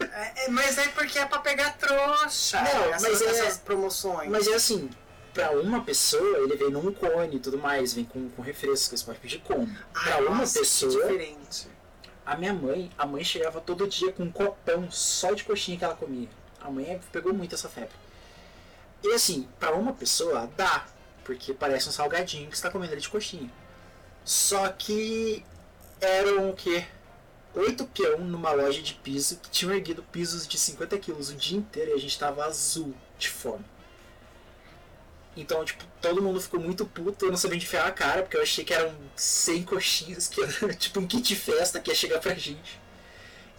É, é, mas é porque é pra pegar trouxa. Não, essas, mas é- essas promoções. Mas é assim, pra uma pessoa, ele vem num cone e tudo mais, vem com, com refresco, você pode pedir como. Pra Ai, uma nossa, que pessoa, diferente. a minha mãe, a mãe chegava todo dia com um copão só de coxinha que ela comia. A mãe pegou muito essa febre. E assim, pra uma pessoa dá, porque parece um salgadinho que você tá comendo ali de coxinha. Só que eram o quê? Oito peão numa loja de piso que tinham erguido pisos de 50 quilos o dia inteiro e a gente tava azul de fome. Então, tipo, todo mundo ficou muito puto, eu não sabia enfiar a cara, porque eu achei que eram 100 coxinhas, que era tipo um kit de festa que ia chegar pra gente.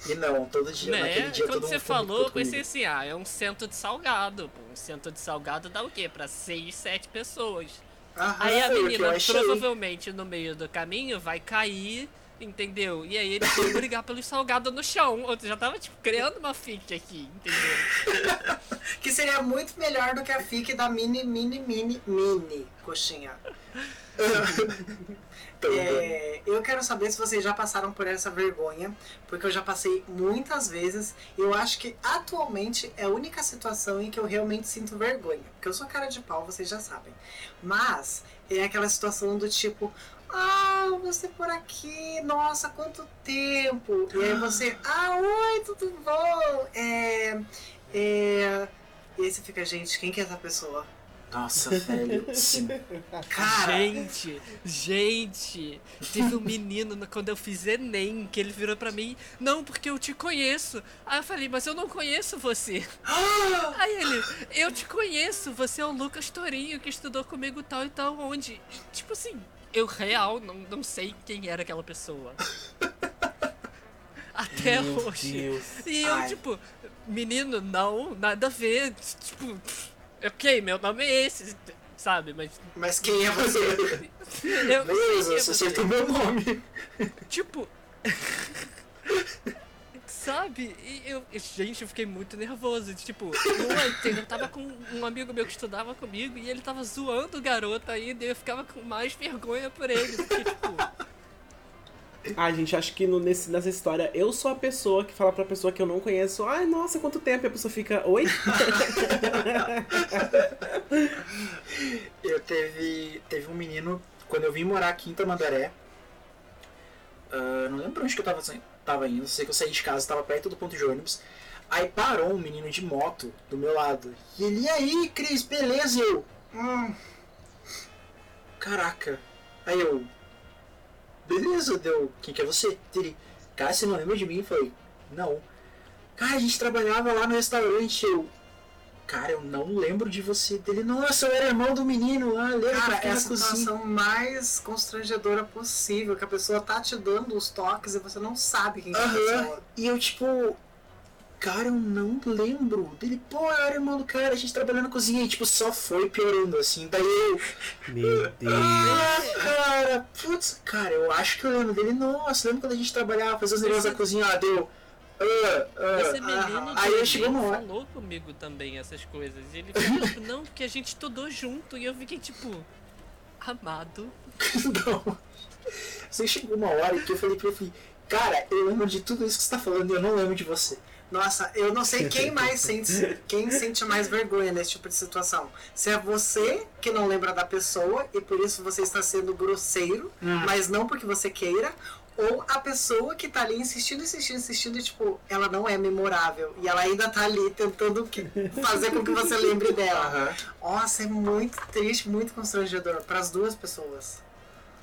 E não, todo dia, naquele Né? dia Quando todo você falou, eu pensei assim, ah, é um cento de salgado. Um cento de salgado dá o quê? Pra 6, 7 pessoas. Aham. Aí a menina provavelmente no meio do caminho vai cair, entendeu? E aí eles vão brigar pelos salgados no chão. Eu já tava, tipo, criando uma fic aqui, entendeu? Que seria muito melhor do que a FIC da mini, mini, mini, mini coxinha. É, eu quero saber se vocês já passaram por essa vergonha, porque eu já passei muitas vezes. Eu acho que atualmente é a única situação em que eu realmente sinto vergonha. Porque eu sou cara de pau, vocês já sabem. Mas é aquela situação do tipo. Ah, você por aqui, nossa, quanto tempo! E aí você, ah, oi, tudo bom? É. É. E aí você fica, gente, quem que é essa pessoa? Nossa, velho. Cara, Gente, gente, teve um menino no- quando eu fiz Enem que ele virou pra mim, não, porque eu te conheço. Aí eu falei, mas eu não conheço você. Aí ele, eu te conheço, você é o Lucas Torinho que estudou comigo tal e tal, onde? Tipo assim, eu real não, não sei quem era aquela pessoa. Até Meu hoje. Deus. E eu, Ai. tipo, menino, não, nada a ver. Tipo, ok, meu nome é esse, sabe? Mas. Mas quem é você? Eu sei Beleza, quem é você você. acertou meu nome. Tipo. Sabe? E eu. Gente, eu fiquei muito nervoso. Tipo, ontem eu tava com um amigo meu que estudava comigo e ele tava zoando o garoto ainda e eu ficava com mais vergonha por ele. Porque, tipo. Ah, gente, acho que no- nesse, nessa história eu sou a pessoa que fala pra pessoa que eu não conheço, ai, nossa, quanto tempo? E a pessoa fica, oi? Eu teve, teve um menino, quando eu vim morar aqui em Tamandaré, ah, não lembro pra onde que eu tava, tava indo, sei que eu saí de casa, tava perto do ponto de ônibus. Aí parou um menino de moto do meu lado. E ele, e aí, Cris, beleza? E eu, hum, caraca. Aí eu, beleza, deu, quem que é você? Ele, cara, você não lembra de mim? Falei, não. Cara, a gente trabalhava lá no restaurante, eu, Cara, eu não lembro de você. Dele, nossa, eu era irmão do menino lá, lembra Cara, é a situação mais constrangedora possível, que a pessoa tá te dando os toques e você não sabe quem é a Aham. pessoa. E eu, tipo, cara, eu não lembro. Dele, pô, eu era irmão do cara, a gente trabalhando na cozinha. E, tipo, só foi piorando, assim. Daí eu, Meu Deus. ah, cara, putz, cara, eu acho que eu lembro dele. Nossa, lembra quando a gente trabalhava, fazia os negócios na cozinha lá, deu. Ah, ah, Esse menino Aí do eu chegou uma hora. falou comigo também essas coisas. E ele falou, tipo, não, porque a gente estudou junto. E eu fiquei tipo, amado. não. Você chegou uma hora que eu falei pra ele, cara, eu lembro de tudo isso que você tá falando e eu não lembro de você. Nossa, eu não sei quem mais sente, quem sente mais vergonha nesse tipo de situação. Se é você que não lembra da pessoa e por isso você está sendo grosseiro, Hum. mas não porque você queira, ou a pessoa que tá ali insistindo, insistindo, insistindo, e tipo, ela não é memorável e ela ainda tá ali tentando que- fazer com que você lembre dela. Aham. Nossa, é muito triste, muito constrangedor para as duas pessoas.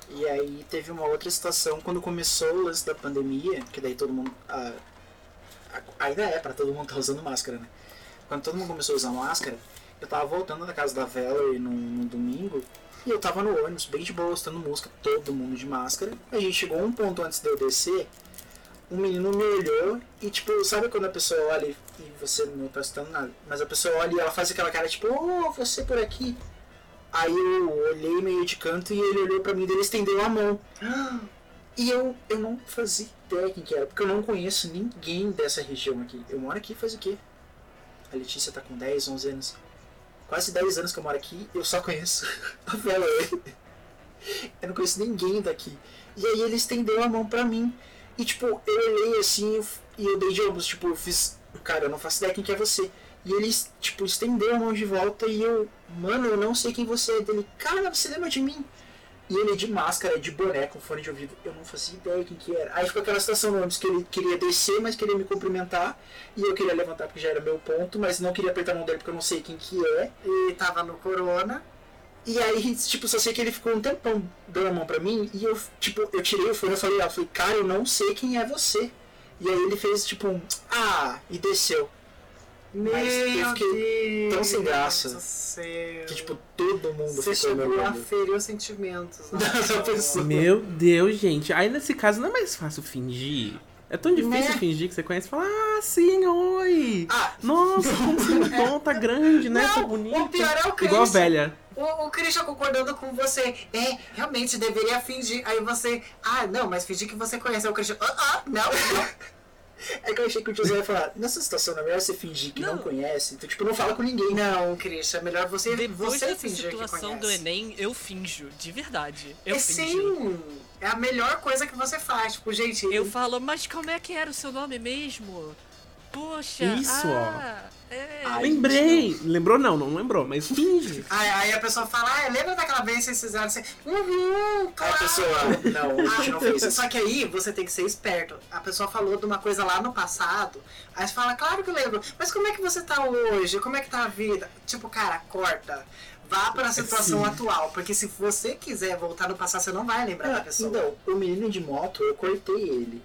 E aí teve uma outra situação quando começou o lance da pandemia, que daí todo mundo. ah, a- ainda é pra todo mundo tá usando máscara, né? Quando todo mundo começou a usar máscara, eu tava voltando da casa da Valerie no, no domingo e eu tava no ônibus, bem de boa, escutando música, todo mundo de máscara. A gente chegou um ponto antes de eu descer, um menino me olhou e tipo, sabe quando a pessoa olha e você não tá escutando nada? Mas a pessoa olha e ela faz aquela cara tipo, oh, você por aqui. Aí eu olhei meio de canto e ele olhou pra mim e ele estendeu a mão. E eu, eu não fazia ideia quem que era, porque eu não conheço ninguém dessa região aqui. Eu moro aqui faz o quê? A Letícia tá com 10, 11 anos. Quase 10 anos que eu moro aqui, eu só conheço a Valerie. Eu não conheço ninguém daqui. E aí ele estendeu a mão pra mim. E tipo, eu olhei assim e eu dei de ombros, tipo, eu fiz. Cara, eu não faço ideia quem que é você. E ele, tipo, estendeu a mão de volta e eu, mano, eu não sei quem você é. Dele, cara, você lembra de mim? E ele de máscara, de boné, com fone de ouvido. Eu não fazia ideia quem que era. Aí ficou aquela situação ônibus que ele queria descer, mas queria me cumprimentar. E eu queria levantar porque já era meu ponto, mas não queria apertar a mão dele porque eu não sei quem que é. E tava no corona. E aí, tipo, só sei que ele ficou um tempão dando a mão pra mim. E eu, tipo, eu tirei o fone e falei, ah, falei, cara, eu não sei quem é você. E aí ele fez, tipo, um, ah, e desceu. Meu Mas eu fiquei Deus tão sem graça. Que, tipo, todo mundo Você ficou chegou a ferir os sentimentos. né? Dessa pessoa. Meu Deus, gente. Aí nesse caso não é mais fácil fingir? É tão difícil Né? fingir que você conhece e falar, ah, sim, oi. Ah, Nossa, como você mudou, tá grande, né? tá Não, bonito. o pior é o Chris. Igual a velha. O, o Christian concordando com você. É, realmente deveria fingir. Aí você. Ah, não, mas fingir que você conhece. Aí o Christian. Ah, ah, não, não. É que eu achei que o José ia falar, nessa situação não é melhor você fingir que não, Não. conhece, então tipo, não fala com ninguém. Não, Christian, é melhor você, Depois você dessa fingir que situação conhece. do Enem, eu finjo, de verdade. Eu é finjo. sim, é a melhor coisa que você faz. Tipo, gente, Eu falo, mas como é que era o seu nome mesmo? Poxa, Isso, ah, é. Ai, Lembrei. Lembrou não, não lembrou, mas finge. Aí, aí a pessoa fala, ah, lembra daquela vez que vocês fizeram assim? Uhum, Aí a claro. pessoa, não, a gente não fez isso. Só que aí você tem que ser esperto. A pessoa falou de uma coisa lá no passado, aí você fala, claro que eu lembro, mas como é que você tá hoje? Como é que tá a vida? Tipo, cara, corta. Vá para a situação Sim. atual, porque se você quiser voltar no passado, você não vai lembrar da Ah, pessoa. então, o menino de moto, eu cortei ele.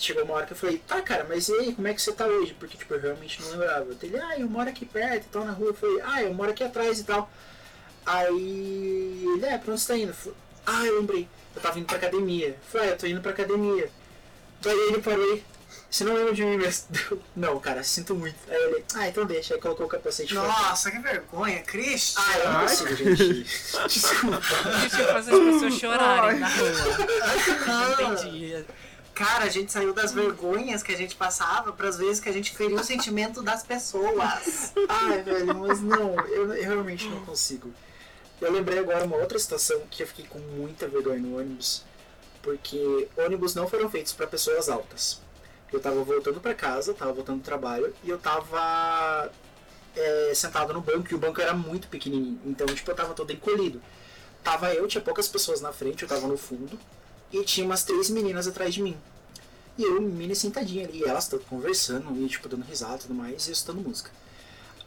Chegou uma hora que eu falei, tá cara, mas e aí, como é que você tá hoje? Porque, tipo, eu realmente não lembrava. Ele, ah, eu moro aqui perto e tal, na rua. Eu falei, ah, eu moro aqui atrás e tal. Aí, ele, é, pra onde você tá indo? Eu falei, Ah, eu lembrei. Eu tava indo pra academia. Falei, ah, eu tô indo pra academia. Daí ele parou aí. Você não lembra de mim mesmo? Eu, Não, cara, sinto muito. Aí ele, ah, então deixa. Aí colocou o capacete fora. Nossa, que vergonha, Christian. Ah, eu não Ai. consigo, gente. Desculpa. Eu fazer as pessoas chorarem na rua. Não entendi. Cara, a gente saiu das vergonhas que a gente passava pras vezes que a gente feriu o sentimento das pessoas. Ai, velho, mas não, eu, eu realmente não consigo. Eu lembrei agora uma outra situação que eu fiquei com muita vergonha no ônibus, porque ônibus não foram feitos para pessoas altas. Eu tava voltando para casa, tava voltando do trabalho, e eu tava é, sentado no banco, e o banco era muito pequenininho, então, tipo, eu tava todo encolhido. Tava eu, tinha poucas pessoas na frente, eu tava no fundo, e tinha umas três meninas atrás de mim. E eu, menina sentadinha ali, e elas todas conversando, e, tipo, dando risada e tudo mais, e eu escutando música.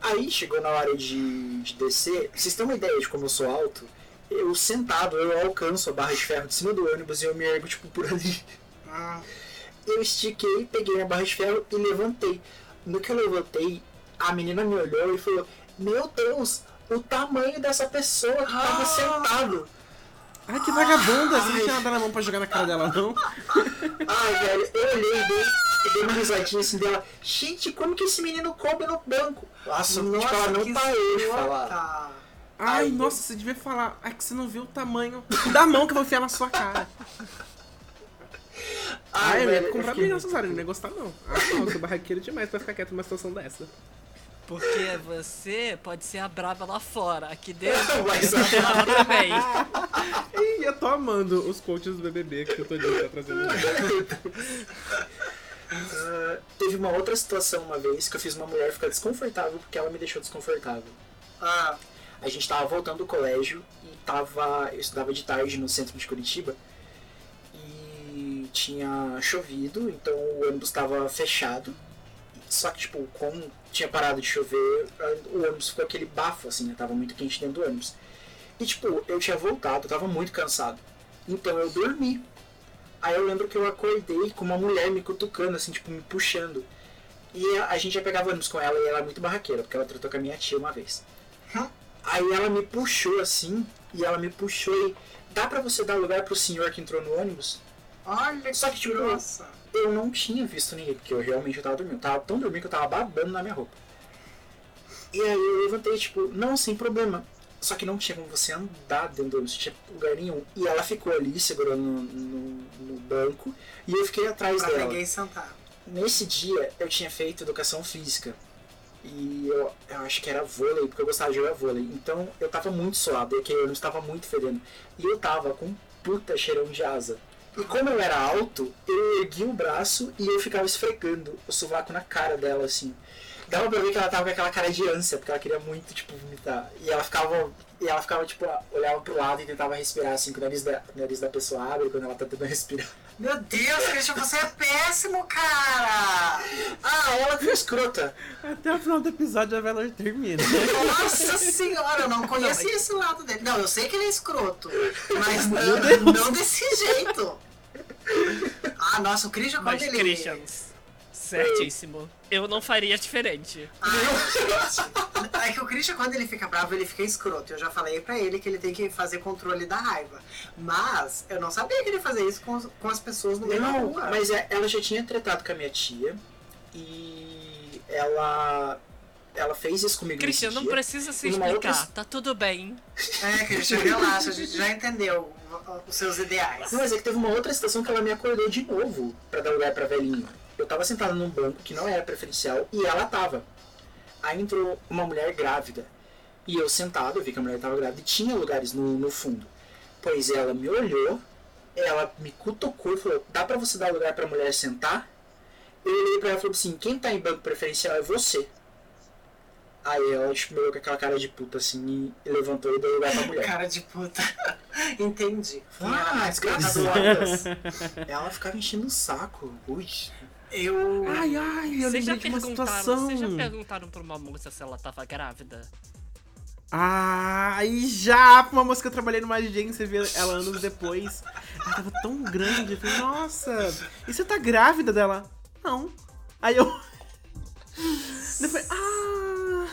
Aí chegou na hora de, de descer, vocês terem uma ideia de como eu sou alto, eu sentado, eu alcanço a barra de ferro de cima do ônibus e eu me ergo tipo por ali. Hum, Eu estiquei, peguei a barra de ferro e levantei. No que eu levantei, a menina me olhou e falou: Meu Deus, o tamanho dessa pessoa que tava Ah! sentado. Ai, que vagabunda! Você não tinha nada na mão pra jogar na cara dela, não? Ai, velho, eu olhei e dei, dei uma risadinha assim dela. Gente, como que esse menino coube no banco? Nossa, tipo, ela não que parou de idiota. falar. Ai, Ai, nossa, você devia falar. Ai, que você não viu o tamanho da mão que eu vou enfiar na sua cara. Ai, eu ia comprar bem nessa área, não ia gostar, não. Ah, não, eu sou barraqueiro demais pra ficar quieto numa situação dessa. Porque você pode ser a brava lá fora. Aqui dentro, Mas- a brava também. Ih, eu tô amando os coaches do BBB que o Todinho tá trazendo. Ah, teve uma outra situação uma vez que eu fiz uma mulher ficar desconfortável porque ela me deixou desconfortável. Ah, A gente tava voltando do colégio e tava. Eu estudava de tarde no centro de Curitiba e tinha chovido, então o ônibus estava fechado. Só que, tipo, como tinha parado de chover, o ônibus ficou aquele bafo, assim, né? Tava muito quente dentro do ônibus. E, tipo, eu tinha voltado, eu tava muito cansado. Então eu dormi. Aí eu lembro que eu acordei com uma mulher me cutucando, assim, tipo, me puxando. E a, a gente já pegava ônibus com ela e ela é muito barraqueira, porque ela tratou com a minha tia uma vez. Aí ela me puxou assim, e ela me puxou e. Dá pra você dar lugar pro senhor que entrou no ônibus? olha Só que, tipo, grossa. Eu não tinha visto ninguém, porque eu realmente eu tava dormindo. Eu tava tão dormindo que eu tava babando na minha roupa. E aí eu levantei, tipo, não, sem problema. Só que não tinha como você andar dentro do ônibus, não tinha lugar nenhum. E ela ficou ali, segurando no, no- no banco, e eu fiquei atrás Pra dela. ninguém sentar. Nesse dia eu tinha feito educação física. E eu, eu acho que era vôlei, porque eu gostava de jogar vôlei. Então eu tava muito suado, e aquele ônibus tava muito fedendo. E eu tava com um puta cheirão de asa. E como eu era alto, eu ergui o braço e eu ficava esfregando o sovaco na cara dela, assim. Dava pra ver que ela tava com aquela cara de ânsia, porque ela queria muito, tipo, vomitar. E ela ficava, e ela ficava tipo, olhava pro lado e tentava respirar, assim, com o nariz da, o nariz da pessoa abre quando ela tá tentando respirar. Meu Deus, Christian, você é péssimo, cara! Ah, ela foi escrota. Até o final do episódio a Valor termina. Nossa senhora, eu não conhecia esse lado dele. Não, eu sei que ele é escroto, mas não, não desse jeito. Ah, nossa, o Christian quando Mas, ele... Christians, certíssimo. Eu não faria diferente. Ah, é que o Christian, quando ele fica bravo, ele fica escroto. Eu já falei pra ele que ele tem que fazer controle da raiva. Mas eu não sabia que ele ia fazer isso com, com as pessoas no meio da Não, rua. mas é- ela já tinha tratado com a minha tia e ela ela fez isso comigo Christian, nesse não dia. precisa se explicar. outra- Tá tudo bem. É, Christian, relaxa, a gente já entendeu os seus ideais. Não, mas é que teve uma outra situação que ela me acordou de novo pra dar lugar pra velhinha. Eu tava sentado num banco que não era preferencial e ela tava. Aí entrou uma mulher grávida. E eu sentado, eu vi que a mulher tava grávida e tinha lugares no, no fundo. Pois ela me olhou, ela me cutucou e falou: dá pra você dar lugar pra mulher sentar? Eu olhei pra ela e falei assim: quem tá em banco preferencial é você. Aí ela tipo, me olhou com aquela cara de puta assim e levantou e deu lugar pra mulher. Cara de puta. Entendi. Ah, desgraçadas. Ela ficava enchendo o saco. Ui. Eu. Ai, ai, eu Vocês lembrei de uma situação. vocês já perguntaram pra uma moça se ela tava grávida? Ai, já! Uma moça que eu trabalhei numa agência, vi ela anos depois. Ela tava tão grande. Eu falei, nossa, e você tá grávida dela? Não. Aí eu. Falei, ah.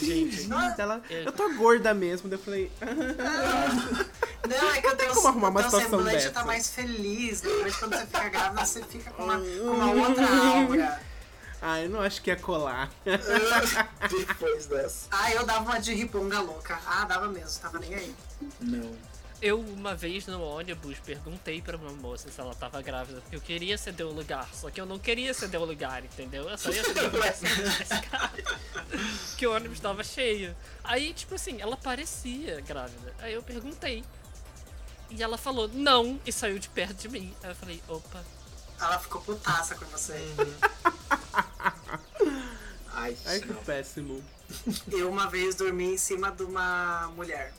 Gente, Ela, eu- eu tô gorda mesmo. Daí eu falei, Não, é que o teu, como arrumar uma situação semblante dessa. tá mais feliz. Depois, quando você fica grávida, você fica com uma, com uma outra aura. Ah, eu não acho que ia colar. Depois dessa. Ah, eu dava uma de riponga louca. Ah, dava mesmo, tava nem aí. Não. Eu, uma vez no ônibus, perguntei pra uma moça se ela tava grávida, porque eu queria ceder o lugar, só que eu não queria ceder o lugar, entendeu? Eu só ia ceder o lugar grávida. Que o ônibus tava cheio. Aí, tipo assim, ela parecia grávida. Aí eu perguntei. E ela falou, não, e saiu de perto de mim. Aí eu falei, opa. Ela ficou putaça com você. Ai, Ai, que péssimo. Eu uma vez dormi em cima de uma mulher.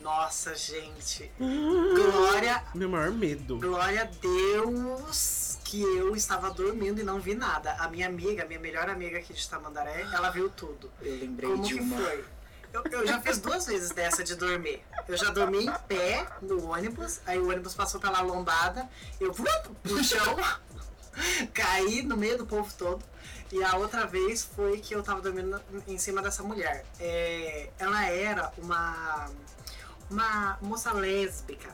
Nossa, gente. Glória, Meu maior medo. glória a Deus que eu estava dormindo e não vi nada. A minha amiga, minha melhor amiga aqui de Tamandaré, ela viu tudo. Eu lembrei Como de que uma. foi? Eu, eu já fiz duas vezes dessa de dormir. Eu já dormi em pé no ônibus, aí o ônibus passou pela lombada, eu fui pro chão, caí no meio do povo todo. E a outra vez foi que eu tava dormindo em cima dessa mulher. É, ela era uma, uma moça lésbica.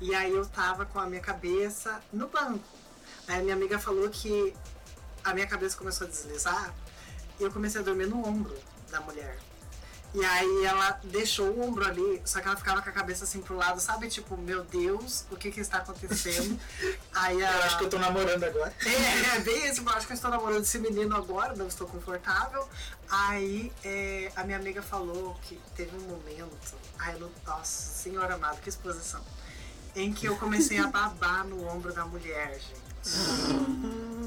E aí eu tava com a minha cabeça no banco. Aí a minha amiga falou que a minha cabeça começou a deslizar e eu comecei a dormir no ombro da mulher. E aí ela deixou o ombro ali, só que ela ficava com a cabeça assim pro lado, sabe? Tipo, meu Deus, o que que está acontecendo? aí a... Eu acho que eu tô namorando agora. É, é bem isso, eu acho que eu estou namorando esse menino agora, não estou confortável. Aí é, a minha amiga falou que teve um momento, ai, eu nossa, senhora amada, que exposição, em que eu comecei a babar no ombro da mulher, gente.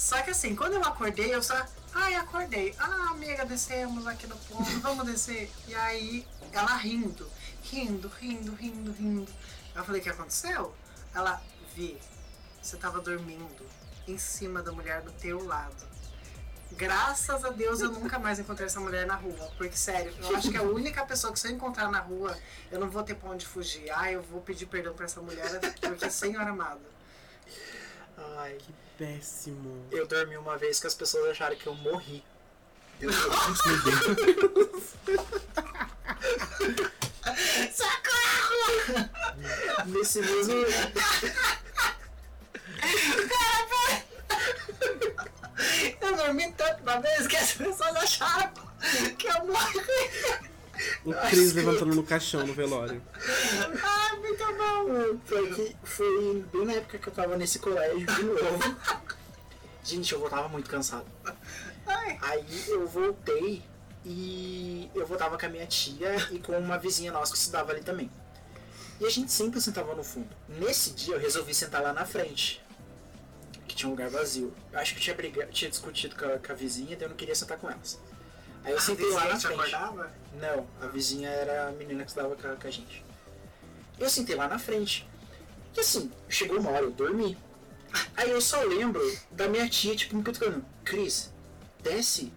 Só que assim, quando eu acordei, eu só. Ai, acordei. Ah, amiga, descemos aqui no ponto, vamos descer. E aí, ela rindo, rindo, rindo, rindo, rindo. Eu falei, o que aconteceu? Ela, Vi, você tava dormindo em cima da mulher do teu lado. Graças a Deus eu nunca mais encontrei essa mulher na rua. Porque, sério, eu acho que a única pessoa que se eu encontrar na rua, eu não vou ter pra onde fugir. Ah, eu vou pedir perdão pra essa mulher, porque, senhora amada. Ai, Péssimo. eu dormi uma vez que as pessoas acharam que eu morri. Nesse mesmo. Eu dormi tanto uma vez que as pessoas acharam que eu morri. O Cris levantando no caixão no velório. Ai, muito bom. Foi, que foi bem na época que eu tava nesse colégio de novo. Gente, eu voltava muito cansado. Ai. Aí eu voltei e eu voltava com a minha tia e com uma vizinha nossa que estudava ali também. E a gente sempre sentava no fundo. Nesse dia eu resolvi sentar lá na frente, que tinha um lugar vazio. Eu acho que eu tinha, brigado, tinha discutido com a, com a vizinha, daí eu não queria sentar com elas. Aí eu sentei lá na te frente. acordava? Não, a vizinha era a menina que estudava com a, com a gente. Eu sentei lá na frente. E assim, chegou uma hora, eu dormi. Aí eu só lembro da minha tia, tipo, me cutucando. Cris, desce.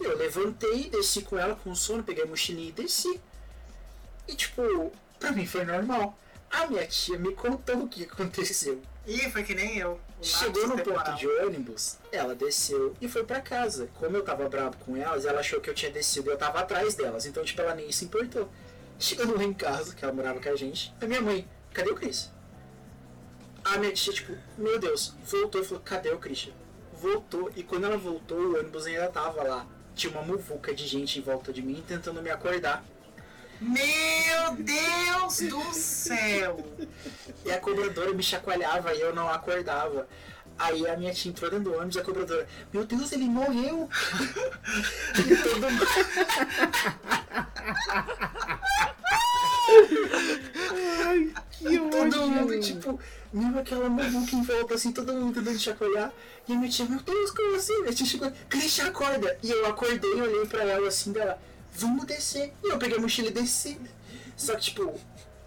Eu levantei, desci com ela com sono, peguei a mochilinha e desci. E tipo, pra mim foi normal. A minha tia me contou o que aconteceu. Ih, foi que nem eu. Chegou no ponto de ônibus, ela desceu e foi pra casa. Como eu tava bravo com elas, ela achou que eu tinha descido e eu tava atrás delas. Então, tipo, ela nem se importou. Chegando lá em casa, que ela morava com a gente, a minha mãe, cadê o Cris? A minha tia, tipo, meu Deus, voltou e falou, cadê o Christian? Voltou, e quando ela voltou, o ônibus ainda tava lá. Tinha uma muvuca de gente em volta de mim tentando me acordar. Meu Deus do céu! E a cobradora me chacoalhava e eu não acordava. Aí a minha tia entrou dentro do ônibus e a cobradora, meu Deus, ele morreu! e todo mundo... Ai, que Todo mundo, tipo, meio aquela maluca em volta, assim, todo mundo tentando chacoalhar. E a minha tia, meu Deus, como assim? Minha tia chegou, Christian, acorda! E eu acordei olhei pra ela assim, dela, vamos descer. E eu peguei a mochila e desci. Só que, tipo,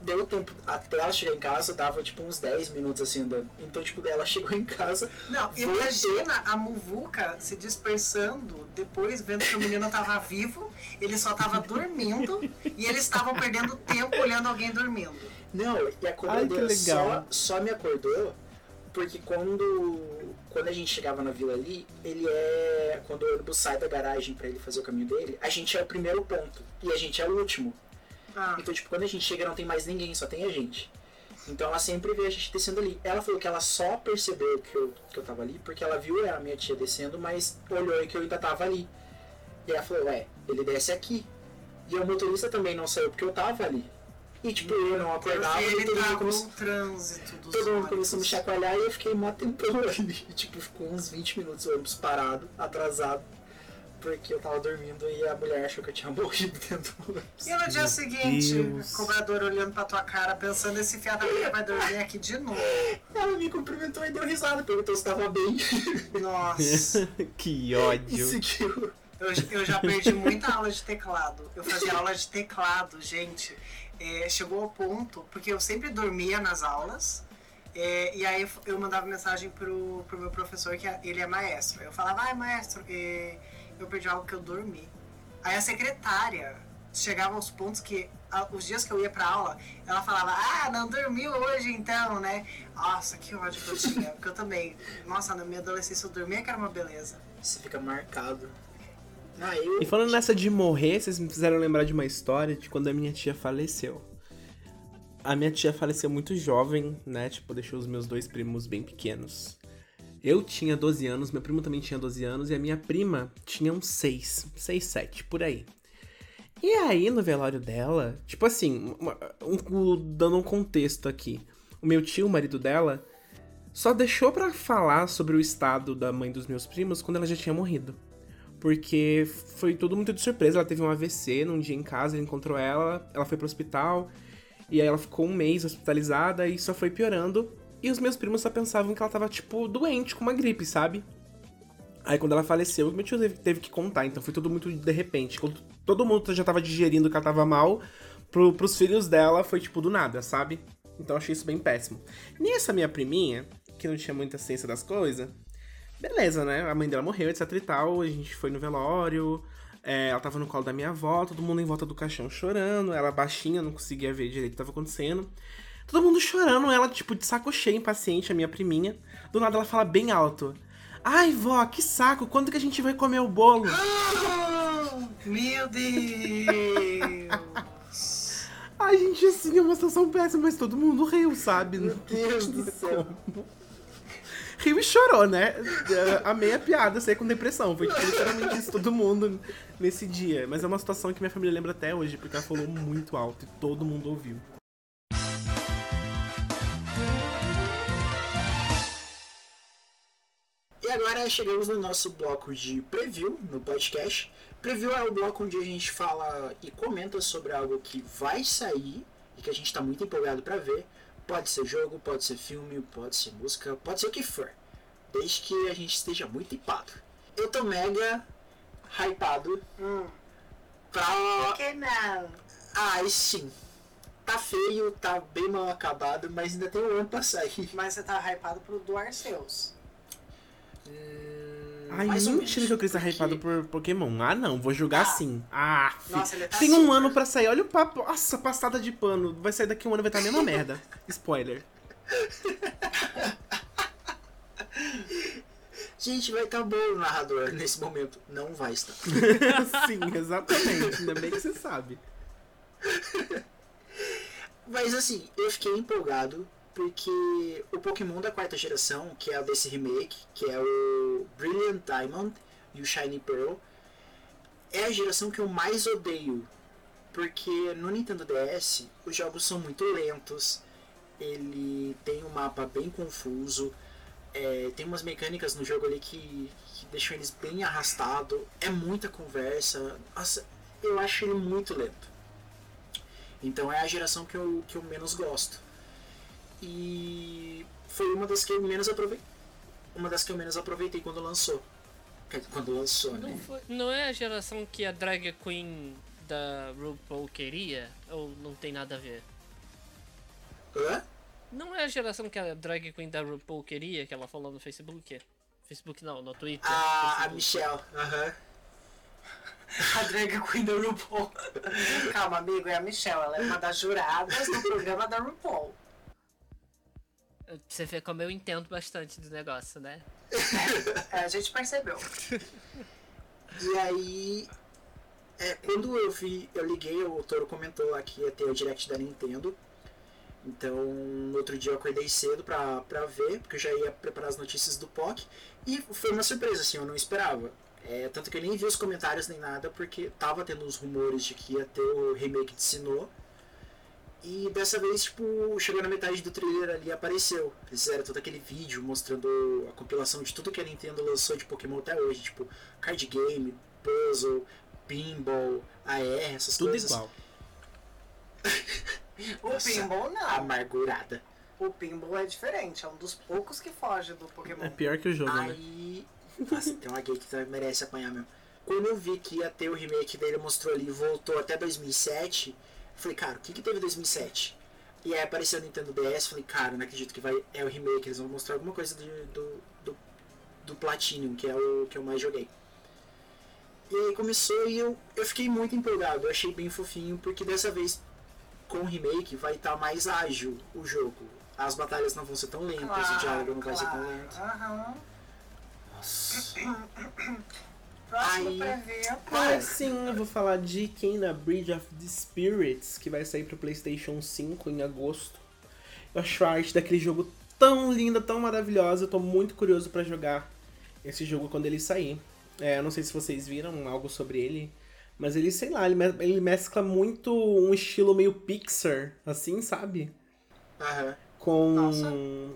deu tempo, até ela chegar em casa, dava, tipo, uns 10 minutos, assim, andando. Então, tipo, ela chegou em casa, Não, voltou. imagina a muvuca se dispersando depois, vendo que o menino tava vivo, ele só tava dormindo e eles estavam perdendo tempo olhando alguém dormindo. Não, e a Ai, que só, legal. só me acordou porque quando, quando a gente chegava na vila ali, ele é. Quando o ônibus sai da garagem pra ele fazer o caminho dele, a gente é o primeiro ponto e a gente é o último. Ah. Então, tipo, quando a gente chega não tem mais ninguém, só tem a gente. Então ela sempre vê a gente descendo ali. Ela falou que ela só percebeu que eu, que eu tava ali porque ela viu a minha tia descendo, mas olhou e que eu ainda tava ali. E ela falou, ué, ele desce aqui. E o motorista também não saiu porque eu tava ali. E tipo, eu não acordava e ele todo mundo tava começou, trânsito dos todo mundo começou a me chacoalhar e eu fiquei mó tempão ali. Tipo, ficou uns 20 minutos o ônibus parado, atrasado. Porque eu tava dormindo e a mulher achou que eu tinha morrido dentro do ônibus. E no dia seguinte, Deus. o cobrador olhando pra tua cara, pensando, esse fiado vai dormir aqui de novo. Ela me cumprimentou e deu risada, perguntou se tava bem. Nossa. que E ódio. seguiu. Eu, eu já perdi muita aula de teclado. Eu fazia aula de teclado, gente. É, chegou ao ponto, porque eu sempre dormia nas aulas. é, e aí eu mandava mensagem pro, pro meu professor, que é- ele é maestro. Eu falava, ai maestro, é, eu perdi algo que eu dormi. Aí a secretária chegava aos pontos que, a- os dias que eu ia pra aula, ela falava, ah, não dormiu hoje então, né? Nossa, que ódio que eu tinha. Porque eu também, nossa, na minha adolescência eu dormia que era uma beleza. Você fica marcado. Ah, eu. E falando nessa de morrer, vocês me fizeram lembrar de uma história de quando a minha tia faleceu. A minha tia faleceu muito jovem, né? Tipo, deixou os meus dois primos bem pequenos. Eu tinha 12 anos, meu primo também tinha 12 anos e a minha prima tinha uns 6, 6, 7, por aí. E aí, no velório dela, tipo assim, um- um- dando um contexto aqui. O meu tio, o marido dela, só deixou pra falar sobre o estado da mãe dos meus primos quando ela já tinha morrido. Porque foi tudo muito de surpresa. Ela teve um AVC num dia em casa, ele encontrou ela, ela foi pro hospital. E aí ela ficou um mês hospitalizada e só foi piorando. E os meus primos só pensavam que ela tava, tipo, doente, com uma gripe, sabe? Aí quando ela faleceu, meu tio teve, que contar, então foi tudo muito de repente. Quando todo mundo já tava digerindo que ela tava mal, pro, pros filhos dela foi tipo do nada, sabe? Então achei isso bem péssimo. Nessa minha priminha, que não tinha muita ciência das coisas, beleza, né? A mãe dela morreu, etc e tal. A gente foi no velório. é, ela tava no colo da minha avó, todo mundo em volta do caixão chorando. Ela baixinha, não conseguia ver direito o que tava acontecendo. Todo mundo chorando, ela, tipo, de saco cheio, impaciente, a minha priminha. Do nada ela fala bem alto. Ai, vó, que saco, quando que a gente vai comer o bolo? Meu Deus! Ai, gente, assim, é uma situação péssima, mas todo mundo riu, sabe? Meu Deus do céu. Riu e chorou, né? É, Amei a piada, saí com depressão. Foi tipo, literalmente isso, todo mundo nesse dia. Mas é uma situação que minha família lembra até hoje, porque ela falou muito alto e todo mundo ouviu. Chegamos no nosso bloco de preview no podcast. Preview é o bloco onde a gente fala e comenta sobre algo que vai sair e que a gente está muito empolgado para ver. Pode ser jogo, pode ser filme, pode ser música, pode ser o que for. Desde que a gente esteja muito hypado. Eu tô mega hypado Hum, pra. por que não? Ai, sim. Tá feio, tá bem mal acabado, mas ainda tem um ano pra sair. Mas você tá hypado pro do Arceus. Hum, Ai, mais mentira que queria estar porque- hypado por Pokémon. Ah, não, vou jogar Ah. sim. Ah, Nossa, tá tem um super. ano pra sair. Olha o papo. Nossa, passada de pano. Vai sair daqui um ano e vai estar a mesma merda. Spoiler. Gente, vai estar bom o narrador nesse momento. Não vai estar. sim, exatamente. Ainda bem que você sabe. Mas assim, eu fiquei empolgado porque o Pokémon da quarta geração, que é o desse remake, que é o Brilliant Diamond e o Shiny Pearl, é a geração que eu mais odeio. Porque no Nintendo DS os jogos são muito lentos, ele tem um mapa bem confuso, é, tem umas mecânicas no jogo ali que, que deixam eles bem arrastados, é muita conversa. Nossa, eu acho ele muito lento. Então é a geração que eu, que eu menos gosto. E foi uma das que eu menos aproveitei. Uma das que eu menos aproveitei quando lançou. Quando lançou, Não, né? foi- não é a geração que a drag queen da RuPaul queria? Ou não tem nada a ver? Hã? Não é a geração que a drag queen da RuPaul queria, que ela falou no Facebook? Facebook não, no Twitter. A, a. Michelle, aham. A drag queen da RuPaul. Calma, amigo, é a Michelle. Ela é uma das juradas do programa da RuPaul. Você vê como eu entendo bastante do negócio, né? É, a gente percebeu. E aí. É, quando eu vi, eu liguei, o Toro comentou lá que ia ter o direct da Nintendo. Então, no outro dia eu acordei cedo pra, pra ver, porque eu já ia preparar as notícias do POC. E foi uma surpresa, assim, eu não esperava. É, tanto que eu nem vi os comentários nem nada, porque tava tendo uns rumores de que ia ter o remake de Sinnoh. E dessa vez, tipo, chegou na metade do trailer ali e apareceu. Eles fizeram todo aquele vídeo mostrando a compilação de tudo que a Nintendo lançou de Pokémon até hoje, tipo, card game, puzzle, pinball, AR, essas Tudo coisas. igual. O Nossa, pinball não. Amargurada. O pinball é diferente, é um dos poucos que foge do Pokémon. É pior que o jogo, né? Aí. Nossa, tem uma gay que tá- merece apanhar mesmo. Quando eu vi que ia ter o remake dele, mostrou ali, voltou até 2007. Falei, cara, o que que teve em 2007? E aí apareceu o Nintendo DS. Falei, cara, não acredito que vai, é o remake. Eles vão mostrar alguma coisa do, do, do, do Platinum, que é o que eu mais joguei. E aí começou e eu, eu fiquei muito empolgado. Eu achei bem fofinho, porque dessa vez, com o remake, vai estar mais ágil o jogo. As batalhas não vão ser tão lentas, o diálogo não vai ser tão lento. Aham. Nossa. Próximo Aí- preview. Ah, sim, eu vou falar de Kena Bridge of the Spirits, que vai sair pro PlayStation 5 em agosto. Eu acho a arte daquele jogo tão linda, tão maravilhosa. Eu tô muito curioso pra jogar esse jogo quando ele sair. É, eu não sei se vocês viram algo sobre ele, mas ele, sei lá, ele, me- ele mescla muito um estilo meio Pixar, assim, sabe? Aham. Com.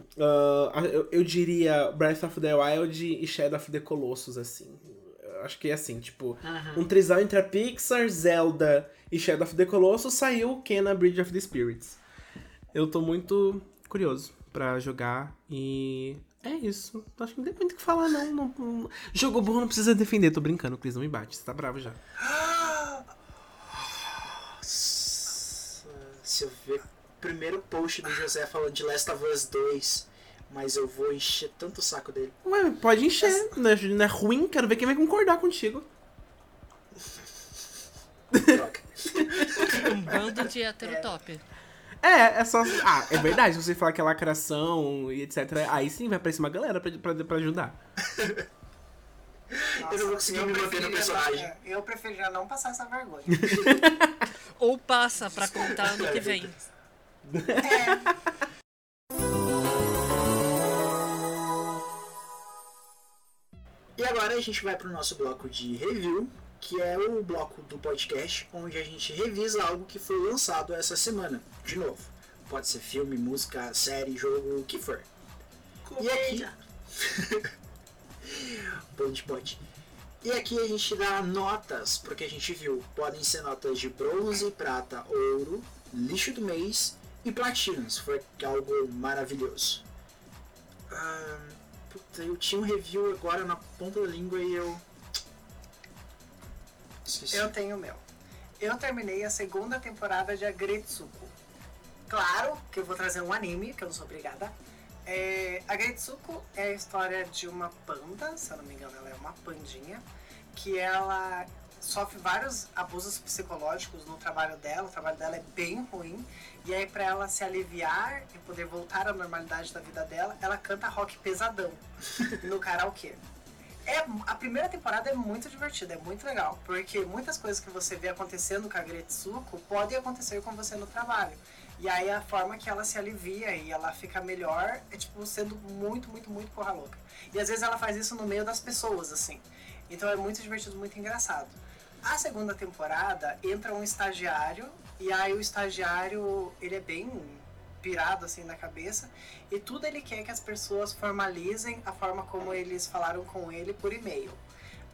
Ah, eu, eu diria Breath of the Wild e Shadow of the Colossus, assim. Acho que é assim, tipo. Um trisal entre a Pixar, Zelda e Shadow of the Colossus saiu Kena Bridge of the Spirits. Eu tô muito curioso pra jogar e. É isso. Acho que não tem muito o que falar, não. não, não- Jogo bom não precisa defender. Tô brincando, Cris, não me bate. Você tá bravo já. Nossa, Se eu ver o primeiro post do José falando de Last of Us 2, mas eu vou encher tanto o saco dele. Ué, pode encher. Não é, não é ruim, quero ver quem vai concordar contigo. Droga. Um bando de heterotop. É, é só. Ah, é verdade. Se você falar que é lacração e etc. Aí sim vai aparecer uma galera pra, pra, pra ajudar. Nossa, Eu não vou conseguir me manter no personagem. não- é, Eu preferiria não passar essa vergonha. Ou passa pra contar ano que vem. E agora a gente vai pro nosso bloco de review, que é o bloco do podcast onde a gente revisa algo que foi lançado essa semana. De novo, pode ser filme, música, série, jogo, o que for. E aqui. pode, pode. E aqui a gente dá notas porque a gente viu. Podem ser notas de bronze, prata, ouro, lixo do mês e platina, se for algo maravilhoso. Ah, puta, eu tinha um review agora na ponta da língua e eu. Esqueci. Eu tenho o meu. Eu terminei a segunda temporada de Agretsuko. Claro que eu vou trazer um anime, que eu não sou obrigada. É, Agretsuko é a história de uma panda, se eu não me engano, ela é uma pandinha, que ela sofre vários abusos psicológicos no trabalho dela, o trabalho dela é bem ruim, e aí pra ela se aliviar e poder voltar à normalidade da vida dela, ela canta rock pesadão no karaokê. É, a primeira temporada é muito divertida, é muito legal, porque muitas coisas que você vê acontecendo com a Gretsuko podem acontecer com você no trabalho. E aí a forma que ela se alivia e ela fica melhor é tipo sendo muito, muito, muito porra louca. E às vezes ela faz isso no meio das pessoas, assim. Então é muito divertido, muito engraçado. A segunda temporada entra um estagiário e aí o estagiário, ele é bem pirado assim na cabeça e tudo ele quer que as pessoas formalizem a forma como eles falaram com ele por e-mail.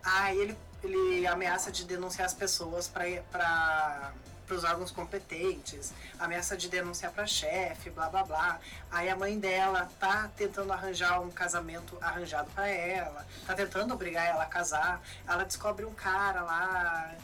Aí ele, ele ameaça de denunciar as pessoas para os órgãos competentes, ameaça de denunciar para chefe, blá blá blá. Aí a mãe dela tá tentando arranjar um casamento arranjado para ela, tá tentando obrigar ela a casar. Ela descobre um cara lá.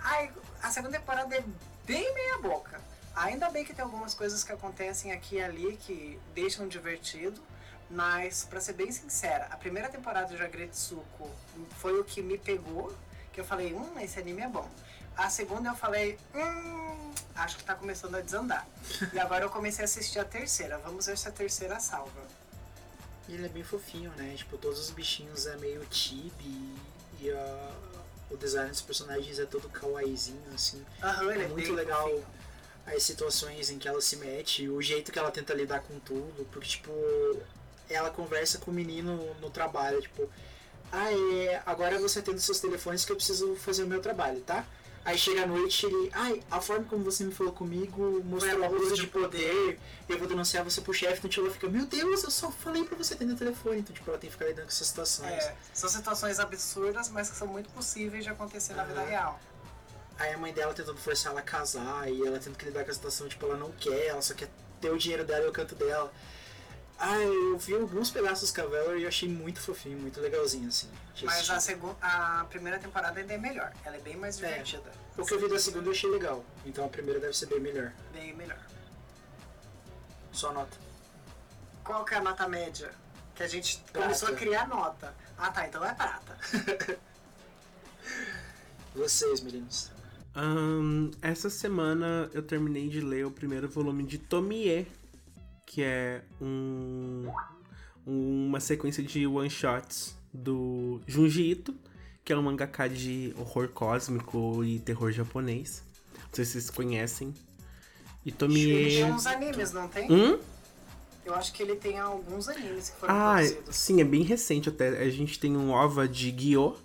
Ai, a segunda temporada é bem meia boca. Ainda bem que tem algumas coisas que acontecem aqui e ali que deixam divertido, mas pra ser bem sincera, a primeira temporada de Agretsuko foi o que me pegou, que eu falei, hum, esse anime é bom. A segunda eu falei, hum, acho que tá começando a desandar. e agora eu comecei a assistir a terceira. Vamos ver se a terceira salva. E ele é bem fofinho, né? Tipo, todos os bichinhos é meio chibi e a- o design dos personagens é todo kawaiizinho, assim. Aham, ele É é muito legal fofinho. as situações em que ela se mete, o jeito que ela tenta lidar com tudo, porque, tipo, ela conversa com o menino no trabalho, tipo, ah, é, agora você atende seus telefones que eu preciso fazer o meu trabalho, tá? Aí chega a noite ele, ai, a forma como você me falou comigo mostrou abuso de de poder, eu vou denunciar você pro chefe, então tipo, ela fica, meu Deus, eu só falei pra você atender o telefone, então tipo, ela tem que ficar lidando com essas situações. É, são situações absurdas, mas que são muito possíveis de acontecer na vida Aham. real. Aí a mãe dela tentando forçar ela a casar e ela tendo que lidar com a situação, tipo, ela não quer, ela só quer ter o dinheiro dela e o canto dela. Ah, eu vi alguns pedaços do Cavalier e achei muito fofinho, muito legalzinho, assim. de Mas a, assistir. segun, a primeira temporada ainda é melhor. Ela é bem mais É. divertida. O que eu vi da segunda eu achei legal, então a primeira deve ser bem melhor. Bem melhor. Só nota. Qual que é a nota média? Que a gente Prata. começou a criar nota. Ah tá, então é prata. Vocês, meninos. Ahn, essa semana eu terminei de ler o primeiro volume de Tomie, que é um, uma sequência de one-shots do Junji Ito, que é um mangaka de horror cósmico e terror japonês. Não sei se vocês conhecem. E Ele tem uns animes, não tem? Hum? Eu acho que ele tem alguns animes que foram Ah, produzidos. sim, é bem recente até. A gente tem um OVA de Gyo,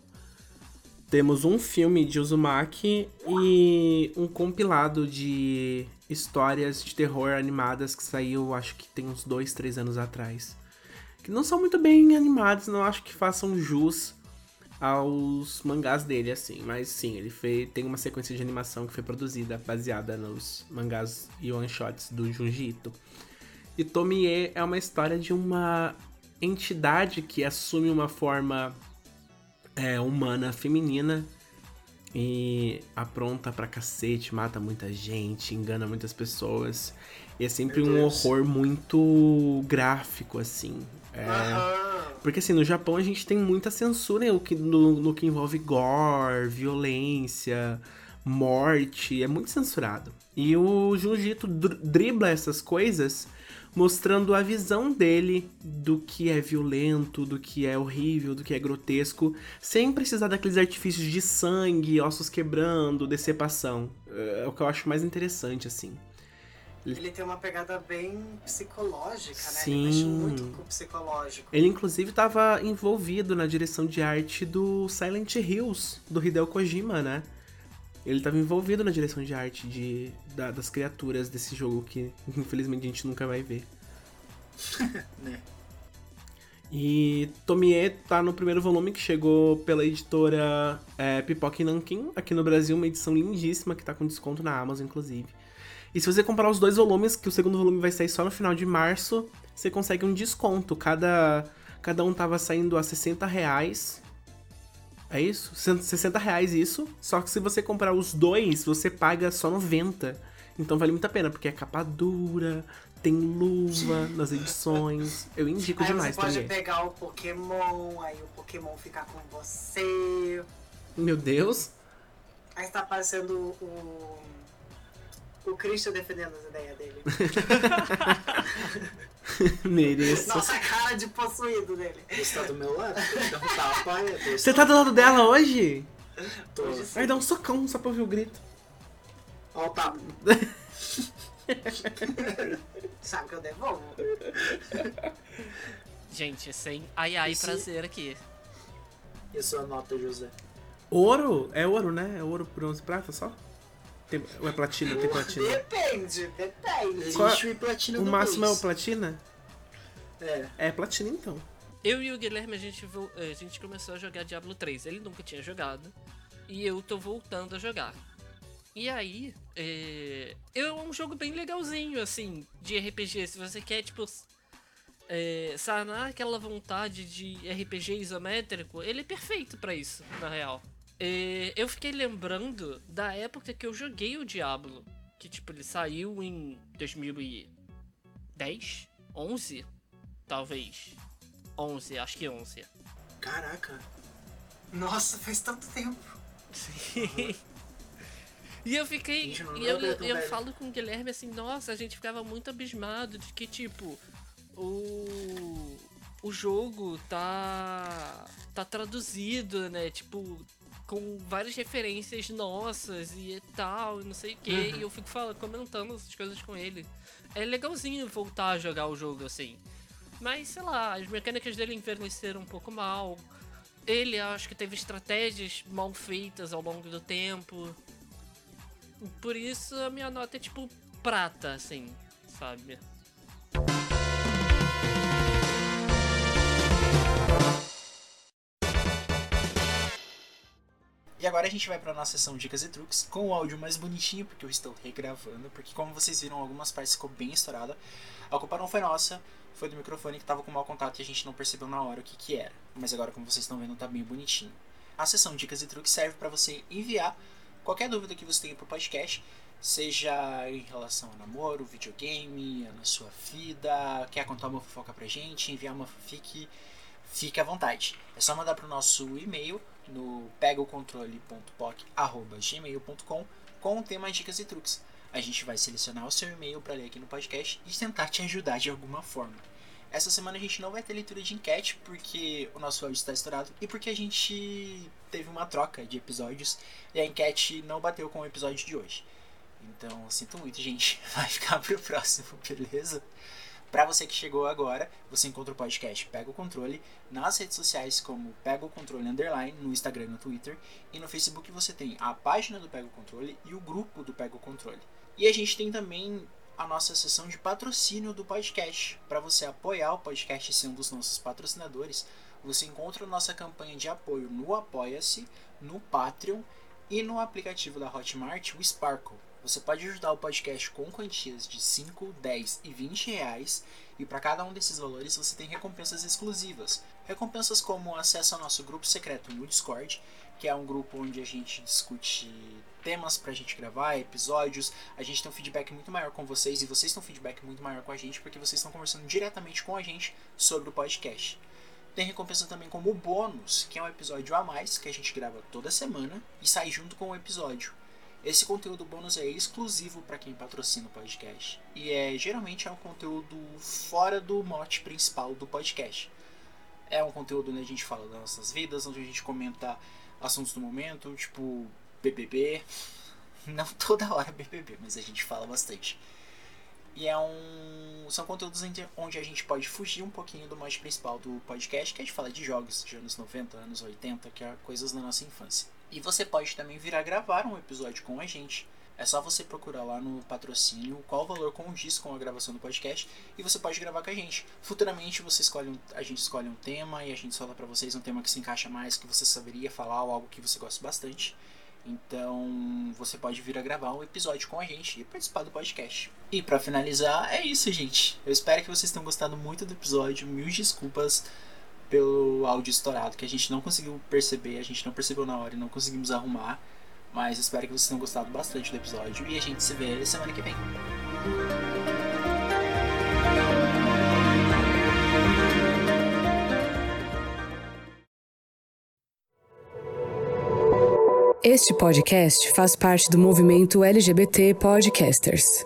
temos um filme de Uzumaki e um compilado de histórias de terror animadas que saiu, acho que tem uns dois, três anos atrás. Que não são muito bem animados, não acho que façam jus aos mangás dele, assim. Mas sim, ele fez, tem uma sequência de animação que foi produzida baseada nos mangás e one-shots do Junji Ito. E Tomie é uma história de uma entidade que assume uma forma é, humana feminina e apronta pra cacete, mata muita gente, engana muitas pessoas. E é sempre um horror muito gráfico, assim. É, porque assim, no Japão a gente tem muita censura no que, no, no que envolve gore, violência, morte, é muito censurado. E o Jiu-Jitsu dr- dribla essas coisas, mostrando a visão dele do que é violento, do que é horrível, do que é grotesco, sem precisar daqueles artifícios de sangue, ossos quebrando, decepção. É o que eu acho mais interessante, assim. Ele tem uma pegada bem psicológica, né? Sim. Ele mexe muito com o psicológico. Ele, inclusive, estava envolvido na direção de arte do Silent Hills, do Hideo Kojima, né? Ele estava envolvido na direção de arte de, da- das criaturas desse jogo que, infelizmente, a gente nunca vai ver. Né? E Tomie tá no primeiro volume que chegou pela editora é, Pipoca e Nankin, aqui no Brasil, uma edição lindíssima que tá com desconto na Amazon, inclusive. E se você comprar os dois volumes, que o segundo volume vai sair só no final de março, você consegue um desconto. Cada, cada um tava saindo a 60 reais. É isso? 60 reais isso. Só que se você comprar os dois, você paga só 90. Então vale muito a pena, porque é capa dura, tem luva nas edições. Eu indico Aí demais você pode também. pegar o Pokémon, aí o Pokémon fica com você. Meu Deus. Aí tá aparecendo o. O Christian defendendo as ideias dele. Mereço. Nossa, a cara de possuído dele. Você tá do meu lado? Dá um tapa, é desse Você tá do lado dela hoje? Tô. Vai dar um socão só pra ouvir o grito. Ó o tapa. Sabe que eu devolvo? Gente, sem ai ai Esse- prazer aqui. E a sua nota, José? Ouro? É ouro, né? É ouro, bronze e prata só? Tem, ou é platina? Tem platina. Depende, depende. Qual- Existe o platina O máximo é o platina? É. É platina então. Eu e o Guilherme, a gente, vo- a gente começou a jogar Diablo 3. Ele nunca tinha jogado. E eu tô voltando a jogar. E aí, é, é um jogo bem legalzinho, assim, de RPG. Se você quer, tipo, é, sanar aquela vontade de RPG isométrico, ele é perfeito pra isso, na real. É, eu fiquei lembrando da época que eu joguei o Diablo. Que, tipo, ele saiu em 2010? 11? Talvez. 11, acho que 11. Caraca. Nossa, faz tanto tempo. E eu fiquei. Gente, e eu, eu velho. falo com o Guilherme assim, nossa, a gente ficava muito abismado de que, tipo, o. O jogo tá. tá traduzido, né? Tipo, com várias referências nossas e tal, e não sei o que, Uhum. e eu fico falando, comentando essas coisas com ele. É legalzinho voltar a jogar o jogo assim. Mas, sei lá, as mecânicas dele envelheceram um pouco mal. Ele, acho que teve estratégias mal feitas ao longo do tempo. Por isso, a minha nota é tipo prata, assim, sabe? E agora a gente vai para nossa sessão dicas e truques com o áudio mais bonitinho, porque eu estou regravando, porque como vocês viram, algumas partes ficou bem estourada. A culpa não foi nossa, foi do microfone que estava com mau contato e a gente não percebeu na hora o que que era. Mas agora, como vocês estão vendo, tá bem bonitinho. A sessão dicas e truques serve para você enviar qualquer dúvida que você tenha pro podcast, seja em relação a namoro, videogame, na sua vida, quer contar uma fofoca pra gente, enviar uma fanfic, fique à vontade. É só mandar pro nosso e-mail no pegaocontrole.poc@gmail.com com o tema dicas e truques. A gente vai selecionar o seu e-mail para ler aqui no podcast e tentar te ajudar de alguma forma. Essa semana a gente não vai ter leitura de enquete porque o nosso áudio está estourado e porque a gente teve uma troca de episódios e a enquete não bateu com o episódio de hoje. Então, sinto muito, gente. Vai ficar pro próximo, beleza? Para você que chegou agora, você encontra o podcast Pega o Controle nas redes sociais como Pega o Controle Underline, no Instagram e no Twitter. E no Facebook você tem a página do Pega o Controle e o grupo do Pega o Controle. E a gente tem também a nossa sessão de patrocínio do podcast. Para você apoiar o podcast e ser um dos nossos patrocinadores, você encontra a nossa campanha de apoio no Apoia-se, no Patreon e no aplicativo da Hotmart, o Sparkle. Você pode ajudar o podcast com quantias de 5, 10 e 20 reais, e para cada um desses valores você tem recompensas exclusivas. Recompensas como acesso ao nosso grupo secreto no Discord, que é um grupo onde a gente discute temas pra gente gravar, episódios. A gente tem um feedback muito maior com vocês e vocês têm um feedback muito maior com a gente porque vocês estão conversando diretamente com a gente sobre o podcast. Tem recompensa também como bônus, que é um episódio a mais que a gente grava toda semana e sai junto com o episódio. Esse conteúdo bônus é exclusivo para quem patrocina o podcast e é geralmente é um conteúdo fora do mote principal do podcast. É um conteúdo onde a gente fala das nossas vidas, onde a gente comenta assuntos do momento, tipo BBB. Não toda hora BBB, mas a gente fala bastante. E é um. São conteúdos onde a gente pode fugir um pouquinho do mote principal do podcast, que a gente fala de jogos de anos 90, anos 80, que é coisas da nossa infância. E você pode também vir a gravar um episódio com a gente. É só você procurar lá no patrocínio qual valor condiz com a gravação do podcast e você pode gravar com a gente. Futuramente você escolhe um, a gente escolhe um tema e a gente fala para vocês um tema que se encaixa mais, que você saberia falar ou algo que você gosta bastante. Então você pode vir a gravar um episódio com a gente e participar do podcast. E para finalizar, é isso, gente. Eu espero que vocês tenham gostado muito do episódio. Mil desculpas pelo áudio estourado que a gente não conseguiu perceber, a gente não percebeu na hora e não conseguimos arrumar. Mas espero que vocês tenham gostado bastante do episódio e a gente se vê semana que vem. Este podcast faz parte do movimento LGBT Podcasters.